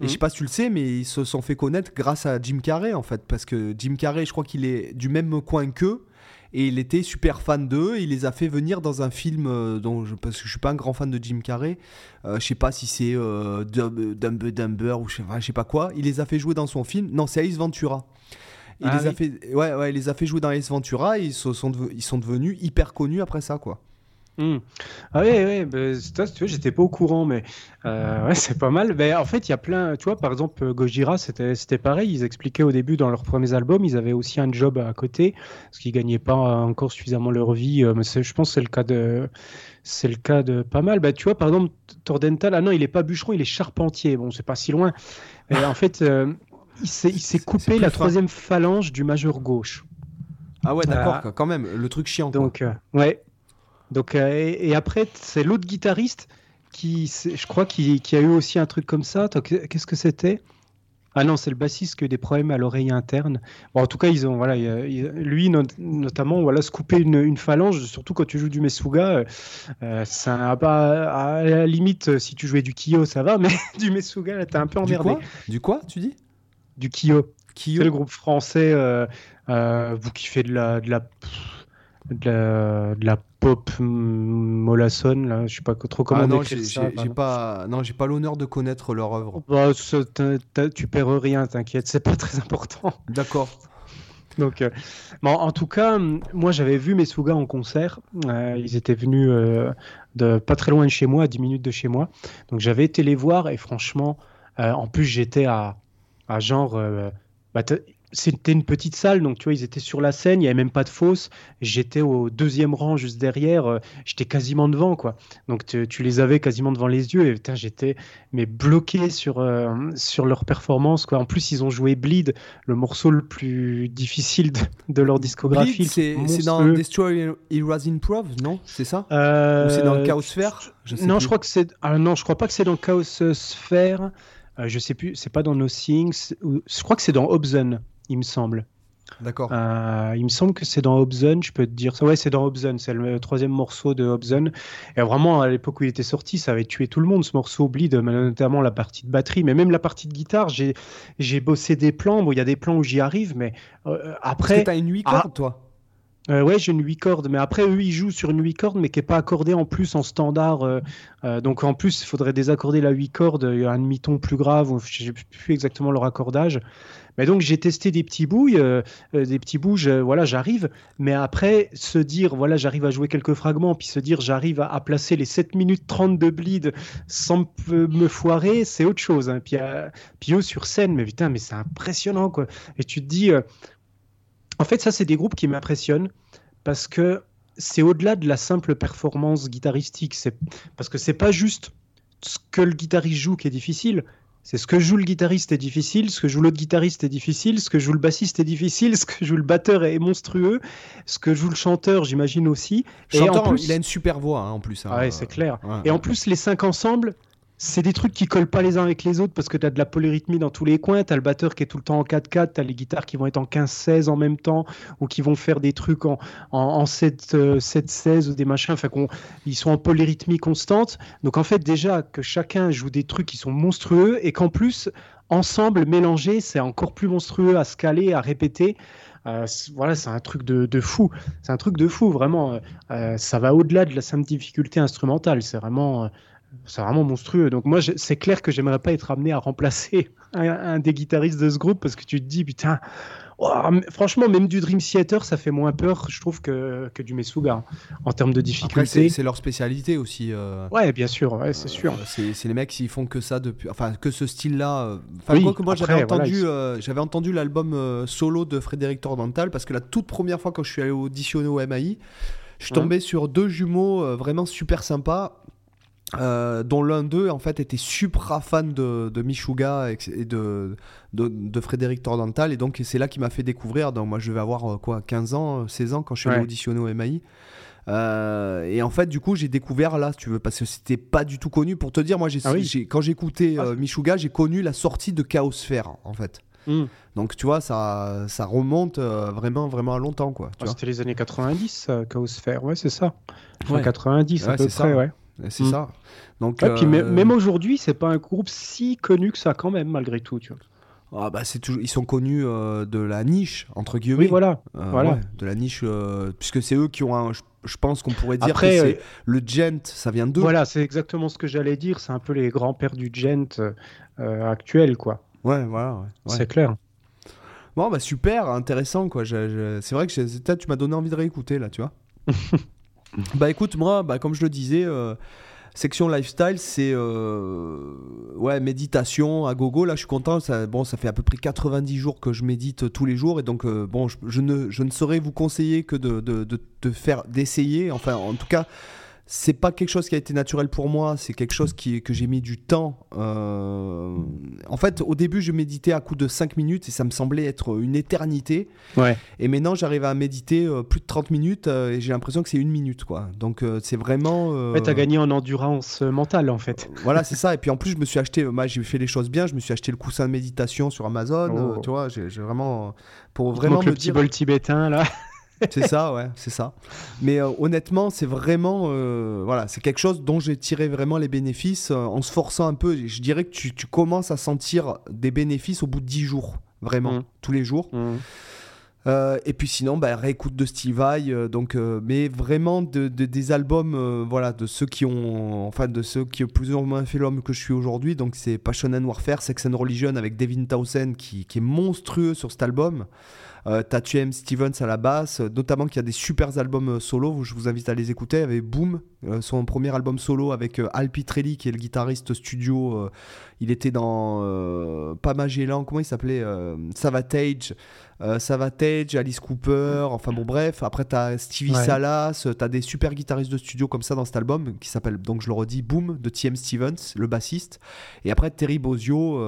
je mhm. sais pas si tu le sais, mais ils se sont fait connaître grâce à Jim Carrey en fait, parce que Jim Carrey, je crois qu'il est du même coin qu'eux et il était super fan d'eux. Il les a fait venir dans un film euh, dont je, parce que je suis pas un grand fan de Jim Carrey. Euh, je sais pas si c'est euh, Dumber Dumber ou je sais, sais pas quoi. Il les a fait jouer dans son film. Non, c'est Ace Ventura. Il ah les a fait, ouais, ouais, il les a fait jouer dans Ace Ventura. Et ils sont, ils sont devenus hyper connus après ça, quoi. Hmm. Ah oui, oui, bah, toi, tu j'étais pas au courant, mais euh, ouais, c'est pas mal. Mais en fait, il y a plein, tu vois, par exemple, Gojira, c'était pareil. Ils expliquaient au début dans leurs premiers albums, ils avaient aussi un job à côté, parce qu'ils gagnaient pas encore suffisamment leur vie. Euh, mais je pense que c'est le cas de, c'est le cas de pas mal. Bah, tu vois, par exemple, Tordental, ah non, il est pas bûcheron, il est charpentier. Bon, c'est pas si loin. Et en fait, euh, il s'est coupé la troisième phalange du majeur gauche. Ah ouais, d'accord, quand même, le truc chiant. Donc, ouais, donc, euh, et, après, c'est l'autre guitariste qui, je crois, qui, a eu aussi un truc comme ça. Qu'est-ce que c'était? Ah non, c'est le bassiste qui a eu des problèmes à l'oreille interne. Bon, en tout cas, ils ont, voilà, lui notamment, voilà, se couper une, phalange, surtout quand tu joues du Mesuga, euh, ça n'a pas, à la limite, si tu jouais du Kyo, ça va, mais (laughs) du Mesuga, là, t'es un peu emmerdé. Du quoi, tu dis? Du Kyo. Kyo. C'est le groupe français, euh, vous qui fait de la, de la, de la pop molasson là je sais pas trop comment ah non j'ai pas non j'ai pas l'honneur de connaître leur œuvre. Bah, tu perds rien t'inquiète c'est pas très important. D'accord. Donc euh, en tout cas moi j'avais vu mes Mesuga en concert. Euh, ils étaient venus euh, de pas très loin de chez moi à 10 minutes de chez moi. Donc j'avais été les voir et franchement en plus j'étais à, à genre bah, c'était une petite salle, donc tu vois, ils étaient sur la scène, il n'y avait même pas de fosse. J'étais au deuxième rang juste derrière, euh, j'étais quasiment devant, quoi. Donc tu, les avais quasiment devant les yeux, et j'étais mais bloqué sur, euh, sur leur performance, quoi. En plus, ils ont joué Bleed, le morceau le plus difficile de, leur discographie. c'est dans Destroy Heroes Improv, non? C'est ça? Ou c'est dans Chaos Sphere Non, je crois que c'est. Ah, non, je crois pas que c'est dans Chaos Sphere. Euh, je sais plus, c'est pas dans No Things. Je crois que c'est dans Hobson il me semble. D'accord. Euh, il me semble que c'est dans Hobson, je peux te dire ça. Ouais, c'est dans Hobson, c'est le troisième morceau de Hobson. Et vraiment, à l'époque où il était sorti, ça avait tué tout le monde, ce morceau Bleed, notamment la partie de batterie, mais même la partie de guitare. J'ai, bossé des plans. Bon, il y a des plans où j'y arrive, mais euh, après. Parce que t'as une 8 cordes, ah, toi euh, ouais, j'ai une 8 cordes, mais après, eux, ils jouent sur une 8 cordes, mais qui n'est pas accordée en plus en standard. Euh, euh, donc en plus, il faudrait désaccorder la 8 cordes, un demi-ton plus grave, je sais plus exactement le raccordage. Mais donc j'ai testé des petits bouilles, des petits bouts, voilà, j'arrive. Mais après, se dire, voilà, j'arrive à jouer quelques fragments, puis se dire, j'arrive à, placer les 7 minutes 30 de bleed sans me foirer, c'est autre chose. Hein. Puis, puis eux sur scène, mais putain, mais c'est impressionnant, quoi. Et tu te dis, en fait, ça, c'est des groupes qui m'impressionnent parce que c'est au-delà de la simple performance guitaristique. C'est parce que c'est pas juste ce que le guitariste joue qui est difficile. C'est ce que joue le guitariste est difficile, ce que joue l'autre guitariste est difficile, ce que joue le bassiste est difficile, (laughs) ce que joue le batteur est monstrueux, ce que joue le chanteur, j'imagine aussi. et en plus... il a une super voix hein, en plus. Hein. Ouais, c'est clair. Et en plus, les cinq ensemble, c'est des trucs qui collent pas les uns avec les autres parce que tu as de la polyrythmie dans tous les coins, tu as le batteur qui est tout le temps en 4-4, tu as les guitares qui vont être en 15-16 en même temps ou qui vont faire des trucs en, en, 7-16 euh, ou des machins, enfin ils sont en polyrythmie constante. Donc en fait déjà que chacun joue des trucs qui sont monstrueux et qu'en plus ensemble mélangés c'est encore plus monstrueux à scaler, à répéter. Euh, voilà, c'est un truc de, fou. C'est un truc de fou, vraiment. Euh, ça va au-delà de la simple difficulté instrumentale. C'est vraiment, c'est vraiment monstrueux. Donc moi, c'est clair que j'aimerais pas être amené à remplacer (laughs) un, des guitaristes de ce groupe parce que tu te dis, putain, oh, franchement, même du Dream Theater, ça fait moins peur, je trouve, que, que du Mesuga hein, en termes de difficulté. C'est leur spécialité aussi. Euh... Ouais, bien sûr, ouais, c'est sûr. Euh, c'est les mecs qui font que ça depuis, enfin, que ce style-là. Euh, enfin, quoi que moi, j'avais entendu, euh, j'avais entendu l'album solo de Frédéric Tordental parce que la toute première fois quand je suis allé auditionner au MAI, je suis tombé sur deux jumeaux vraiment super sympas euh, dont l'un d'eux en fait était super fan de, de Michuga et de, de, Frédéric Tordental et donc c'est là qu'il m'a fait découvrir donc moi je vais avoir euh, quoi 15 ans 16 ans quand je suis allé auditionner au MAI euh, et en fait du coup j'ai découvert là si tu veux parce que c'était pas du tout connu pour te dire moi j'ai, ah quand j'écoutais ah. Michuga j'ai connu la sortie de Chaosphère en fait hmm. Donc tu vois, ça, ça remonte vraiment, vraiment à longtemps. quoi. Ah, c'était les années 90, Chaosphère, ouais, c'est ça. Ouais. 90 à peu près, ça. ouais. C'est mm. ça. Donc, puis euh, même aujourd'hui, c'est pas un groupe si connu que ça quand même, malgré tout. Tu vois. Ah bah c'est toujours... Ils sont connus euh, de la niche, entre guillemets. Oui, voilà. Euh, voilà. de la niche, puisque c'est eux qui ont un... Je pense qu'on pourrait dire Après, que c'est le gent, ça vient d'eux. Voilà, c'est exactement ce que j'allais dire. C'est un peu les grands-pères du gent actuel, quoi. Ouais, voilà. C'est clair. Bon, bah super, intéressant, quoi. C'est vrai que tu m'as donné envie de réécouter, là, tu vois. (laughs) Bah écoute, moi, bah, comme je le disais, euh, section lifestyle, c'est euh, ouais, méditation à gogo. Là, je suis content. Ça, bon, ça fait à peu près 90 jours que je médite tous les jours. Et donc, euh, bon, je, ne, je ne saurais vous conseiller que de, de, de faire, d'essayer. Enfin, en tout cas, c'est pas quelque chose qui a été naturel pour moi, c'est quelque chose qui, que j'ai mis du temps. Euh, en fait, au début, je méditais à coup de 5 minutes et ça me semblait être une éternité. Ouais. Et maintenant, j'arrive à méditer euh, plus de 30 minutes euh, et j'ai l'impression que c'est une minute. quoi. Donc, c'est vraiment. Ouais, t'as gagné en endurance mentale, en fait. voilà, c'est ça. Et puis en plus, je me suis acheté, moi, j'ai fait les choses bien, je me suis acheté le coussin de méditation sur Amazon. Oh. tu vois, j'ai vraiment. Pour vraiment. Le petit bol tibétain, là. C'est ça, ouais, c'est ça. Mais euh, honnêtement, c'est vraiment, euh, voilà, c'est quelque chose dont j'ai tiré vraiment les bénéfices euh, en se forçant un peu. Je dirais que tu, commences à sentir des bénéfices au bout de 10 jours, vraiment, mmh. tous les jours. Mmh. et puis sinon, bah, réécoute de Steve Vai, donc, mais vraiment de, des albums, voilà, de ceux qui ont, enfin, de ceux qui ont plus ou moins fait l'homme que je suis aujourd'hui. Donc c'est Passion and Warfare, Sex and Religion avec Devin Townsend qui, qui est monstrueux sur cet album. Euh, T'as Stevens à la basse, euh, notamment qui a des super albums euh, solo. Je vous invite à les écouter. Avait Boom, euh, son premier album solo avec Al Pitrelli, qui est le guitariste studio. il était dans pas Magellan, comment il s'appelait Savatage. Savatage, Alice Cooper, enfin bon bref, après t'as Stevie Salas, t'as des super guitaristes de studio comme ça dans cet album qui s'appelle, donc je le redis, Boom de TM Stevens, le bassiste, et après Terry Bozio,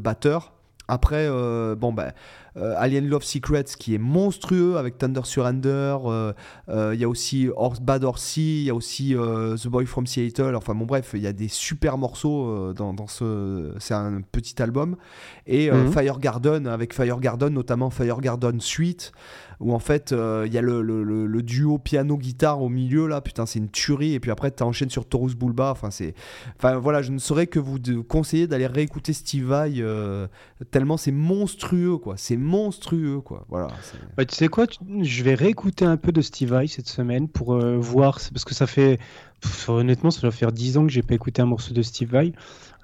batteur, après, euh, bon, bah, euh, Alien Love Secrets qui est monstrueux avec Thunder Surrender. Il euh, y a aussi Bad Horsey, il y a aussi The Boy from Seattle. Enfin, bon, bref, il y a des super morceaux dans, ce. C'est un petit album. Et mhm. Fire Garden, avec Fire Garden, notamment Fire Garden Suite. Où en fait il y a le, duo piano-guitare au milieu là, putain c'est une tuerie, et puis après tu enchaînes sur Taurus Bulba, enfin c'est... Enfin voilà, je ne saurais que vous conseiller d'aller réécouter Steve Vai, tellement c'est monstrueux quoi, c'est monstrueux quoi, voilà. Bah, tu sais quoi, je vais réécouter un peu de Steve Vai cette semaine pour voir, parce que ça fait... honnêtement, ça doit faire 10 ans que j'ai pas écouté un morceau de Steve Vai.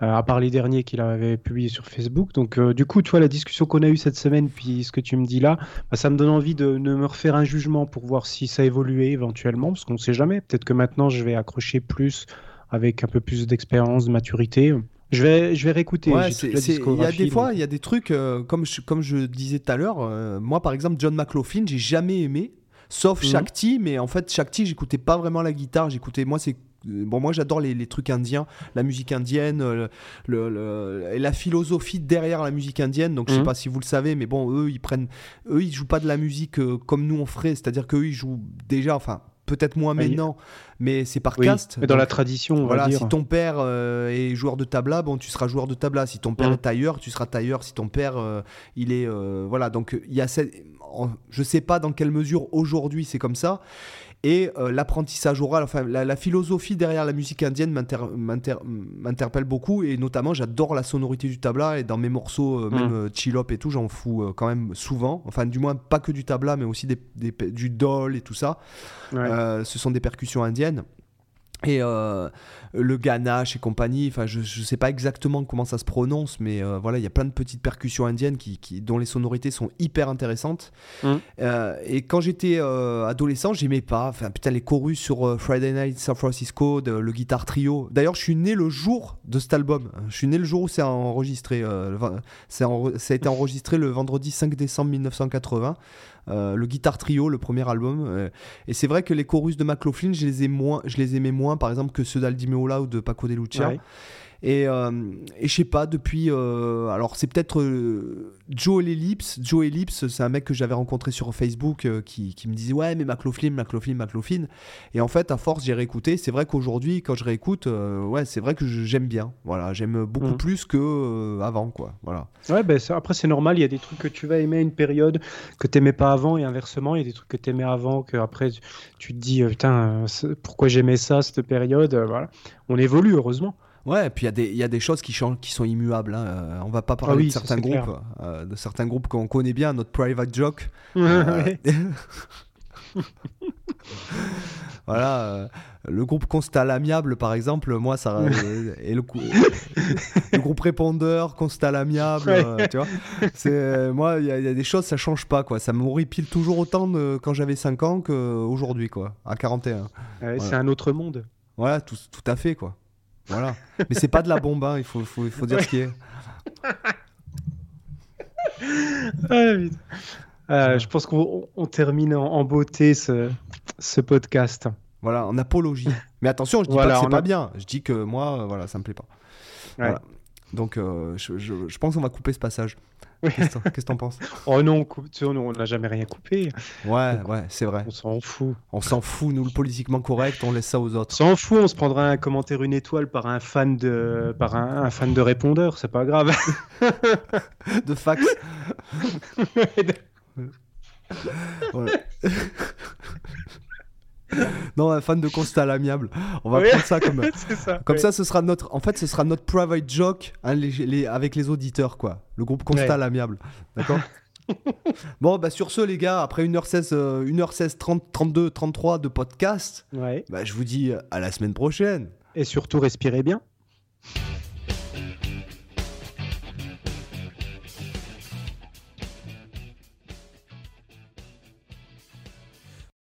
Euh, à part les derniers qu'il avait publiés sur Facebook. Donc, euh, du coup, tu vois, la discussion qu'on a eue cette semaine, puis ce que tu me dis là, bah, ça me donne envie de, me refaire un jugement pour voir si ça a évolué éventuellement, parce qu'on ne sait jamais. Peut-être que maintenant, je vais accrocher plus avec un peu plus d'expérience, de maturité. Je vais, je vais réécouter. il y a des fois, il y a des trucs, euh, comme, je, comme je disais tout à l'heure, moi par exemple, John McLaughlin, j'ai jamais aimé, sauf mhm. Shakti, mais en fait, Shakti, j'écoutais pas vraiment la guitare, j'écoutais, moi, c'est Bon, moi j'adore les, trucs indiens, la musique indienne, euh, le, et la philosophie derrière la musique indienne. Donc je sais mhm. pas si vous le savez, mais bon, eux ils prennent, eux ils jouent pas de la musique euh, comme nous on ferait, c'est-à-dire qu'eux ils jouent déjà, enfin peut-être moins maintenant, mais c'est par caste. Mais dans la tradition, on voilà, va dire. Si ton père euh, est joueur de tabla, bon, tu seras joueur de tabla. Si ton père mhm. est tailleur, tu seras tailleur. Si ton père, il est, voilà, donc il y a cette, je sais pas dans quelle mesure aujourd'hui c'est comme ça. Et euh, l'apprentissage oral, enfin la, philosophie derrière la musique indienne m'interpelle beaucoup et notamment j'adore la sonorité du tabla et dans mes morceaux, euh, même mm. euh, chill up et tout, j'en fous quand même souvent. Enfin du moins pas que du tabla mais aussi des, du dol et tout ça. ce sont des percussions indiennes. Et euh, le ganache et compagnie, enfin je, je sais pas exactement comment ça se prononce, mais euh, voilà, il y a plein de petites percussions indiennes qui, qui, dont les sonorités sont hyper intéressantes. Mmh. Euh, et quand j'étais adolescent, j'aimais pas, enfin putain, les chorus sur Friday Night San Francisco, le guitare trio. D'ailleurs, je suis né le jour de cet album. Je suis né le jour où c'est enregistré. ça a été enregistré le vendredi 5 décembre 1980. Euh, le Guitar Trio, le premier album. Euh, et c'est vrai que les chorus de McLaughlin, je les, aimais moins, par exemple, que ceux d'Aldi Meola ou de Paco de Lucia. Et, euh, et je sais pas, depuis. Euh, alors, c'est peut-être euh, Joe Ellipse. Joe Ellipse, c'est un mec que j'avais rencontré sur Facebook qui, qui, me disait Ouais, mais McLaughlin, McLaughlin, McLaughlin. Et en fait, à force, j'ai réécouté. C'est vrai qu'aujourd'hui, quand je réécoute, ouais, c'est vrai que j'aime bien. Voilà, j'aime beaucoup mm. plus que avant, quoi. Voilà. Ouais, ben, après, c'est normal. Il y a des trucs que tu vas aimer à une période que tu n'aimais pas avant, et inversement, il y a des trucs que tu aimais avant, que après, tu, te dis Putain, pourquoi j'aimais ça, cette période Voilà. On évolue, heureusement. Ouais, et puis il y, y, a des choses qui, changent, qui sont immuables. Hein. Euh, on va pas parler ah de, certains groupes, euh, de certains groupes qu'on connaît bien, notre Private Joke. (laughs) Euh, (laughs) voilà, le groupe Constat l'amiable, par exemple, moi, ça. et le, (laughs) le, groupe Répondeur, Constat l'amiable, tu vois. C'est, moi, il y, a des choses, ça change pas, quoi. Ça m'horripile toujours autant de, quand j'avais 5 ans qu'aujourd'hui, quoi, à 41. C'est un autre monde. Voilà, tout, tout à fait, quoi. Voilà. Mais c'est pas de la bombe, hein. il, faut, faut, faut, dire ce qui est. (laughs) Ah, je pense qu'on termine en, beauté ce, ce, podcast. Voilà, en apologie. Mais attention, je dis pas que c'est pas bien. Je dis que moi, voilà, ça me plaît pas. Voilà. Donc, euh, je, je, je, pense qu'on va couper ce passage. Qu'est-ce que t'en penses? (laughs) Oh non, on n'a jamais rien coupé. Ouais, ouais, c'est vrai. On s'en fout. On s'en fout, nous, le politiquement correct, on laisse ça aux autres. On s'en fout, on se prendra un commentaire une étoile par un fan de, par un, fan de répondeur, c'est pas grave. (laughs) de fax. (laughs) ouais. (laughs) non, un fan de constat à l'amiable. On va prendre ça comme (laughs) ça, comme ça. Ce sera notre, en fait, ce sera notre private joke hein, avec les auditeurs, quoi. Le groupe constat à l'amiable, d'accord. (laughs) bon, bah sur ce, les gars, après 1h16, 1h16, 30, 32, 33 de podcast, bah, je vous dis à la semaine prochaine. Et surtout, respirez bien.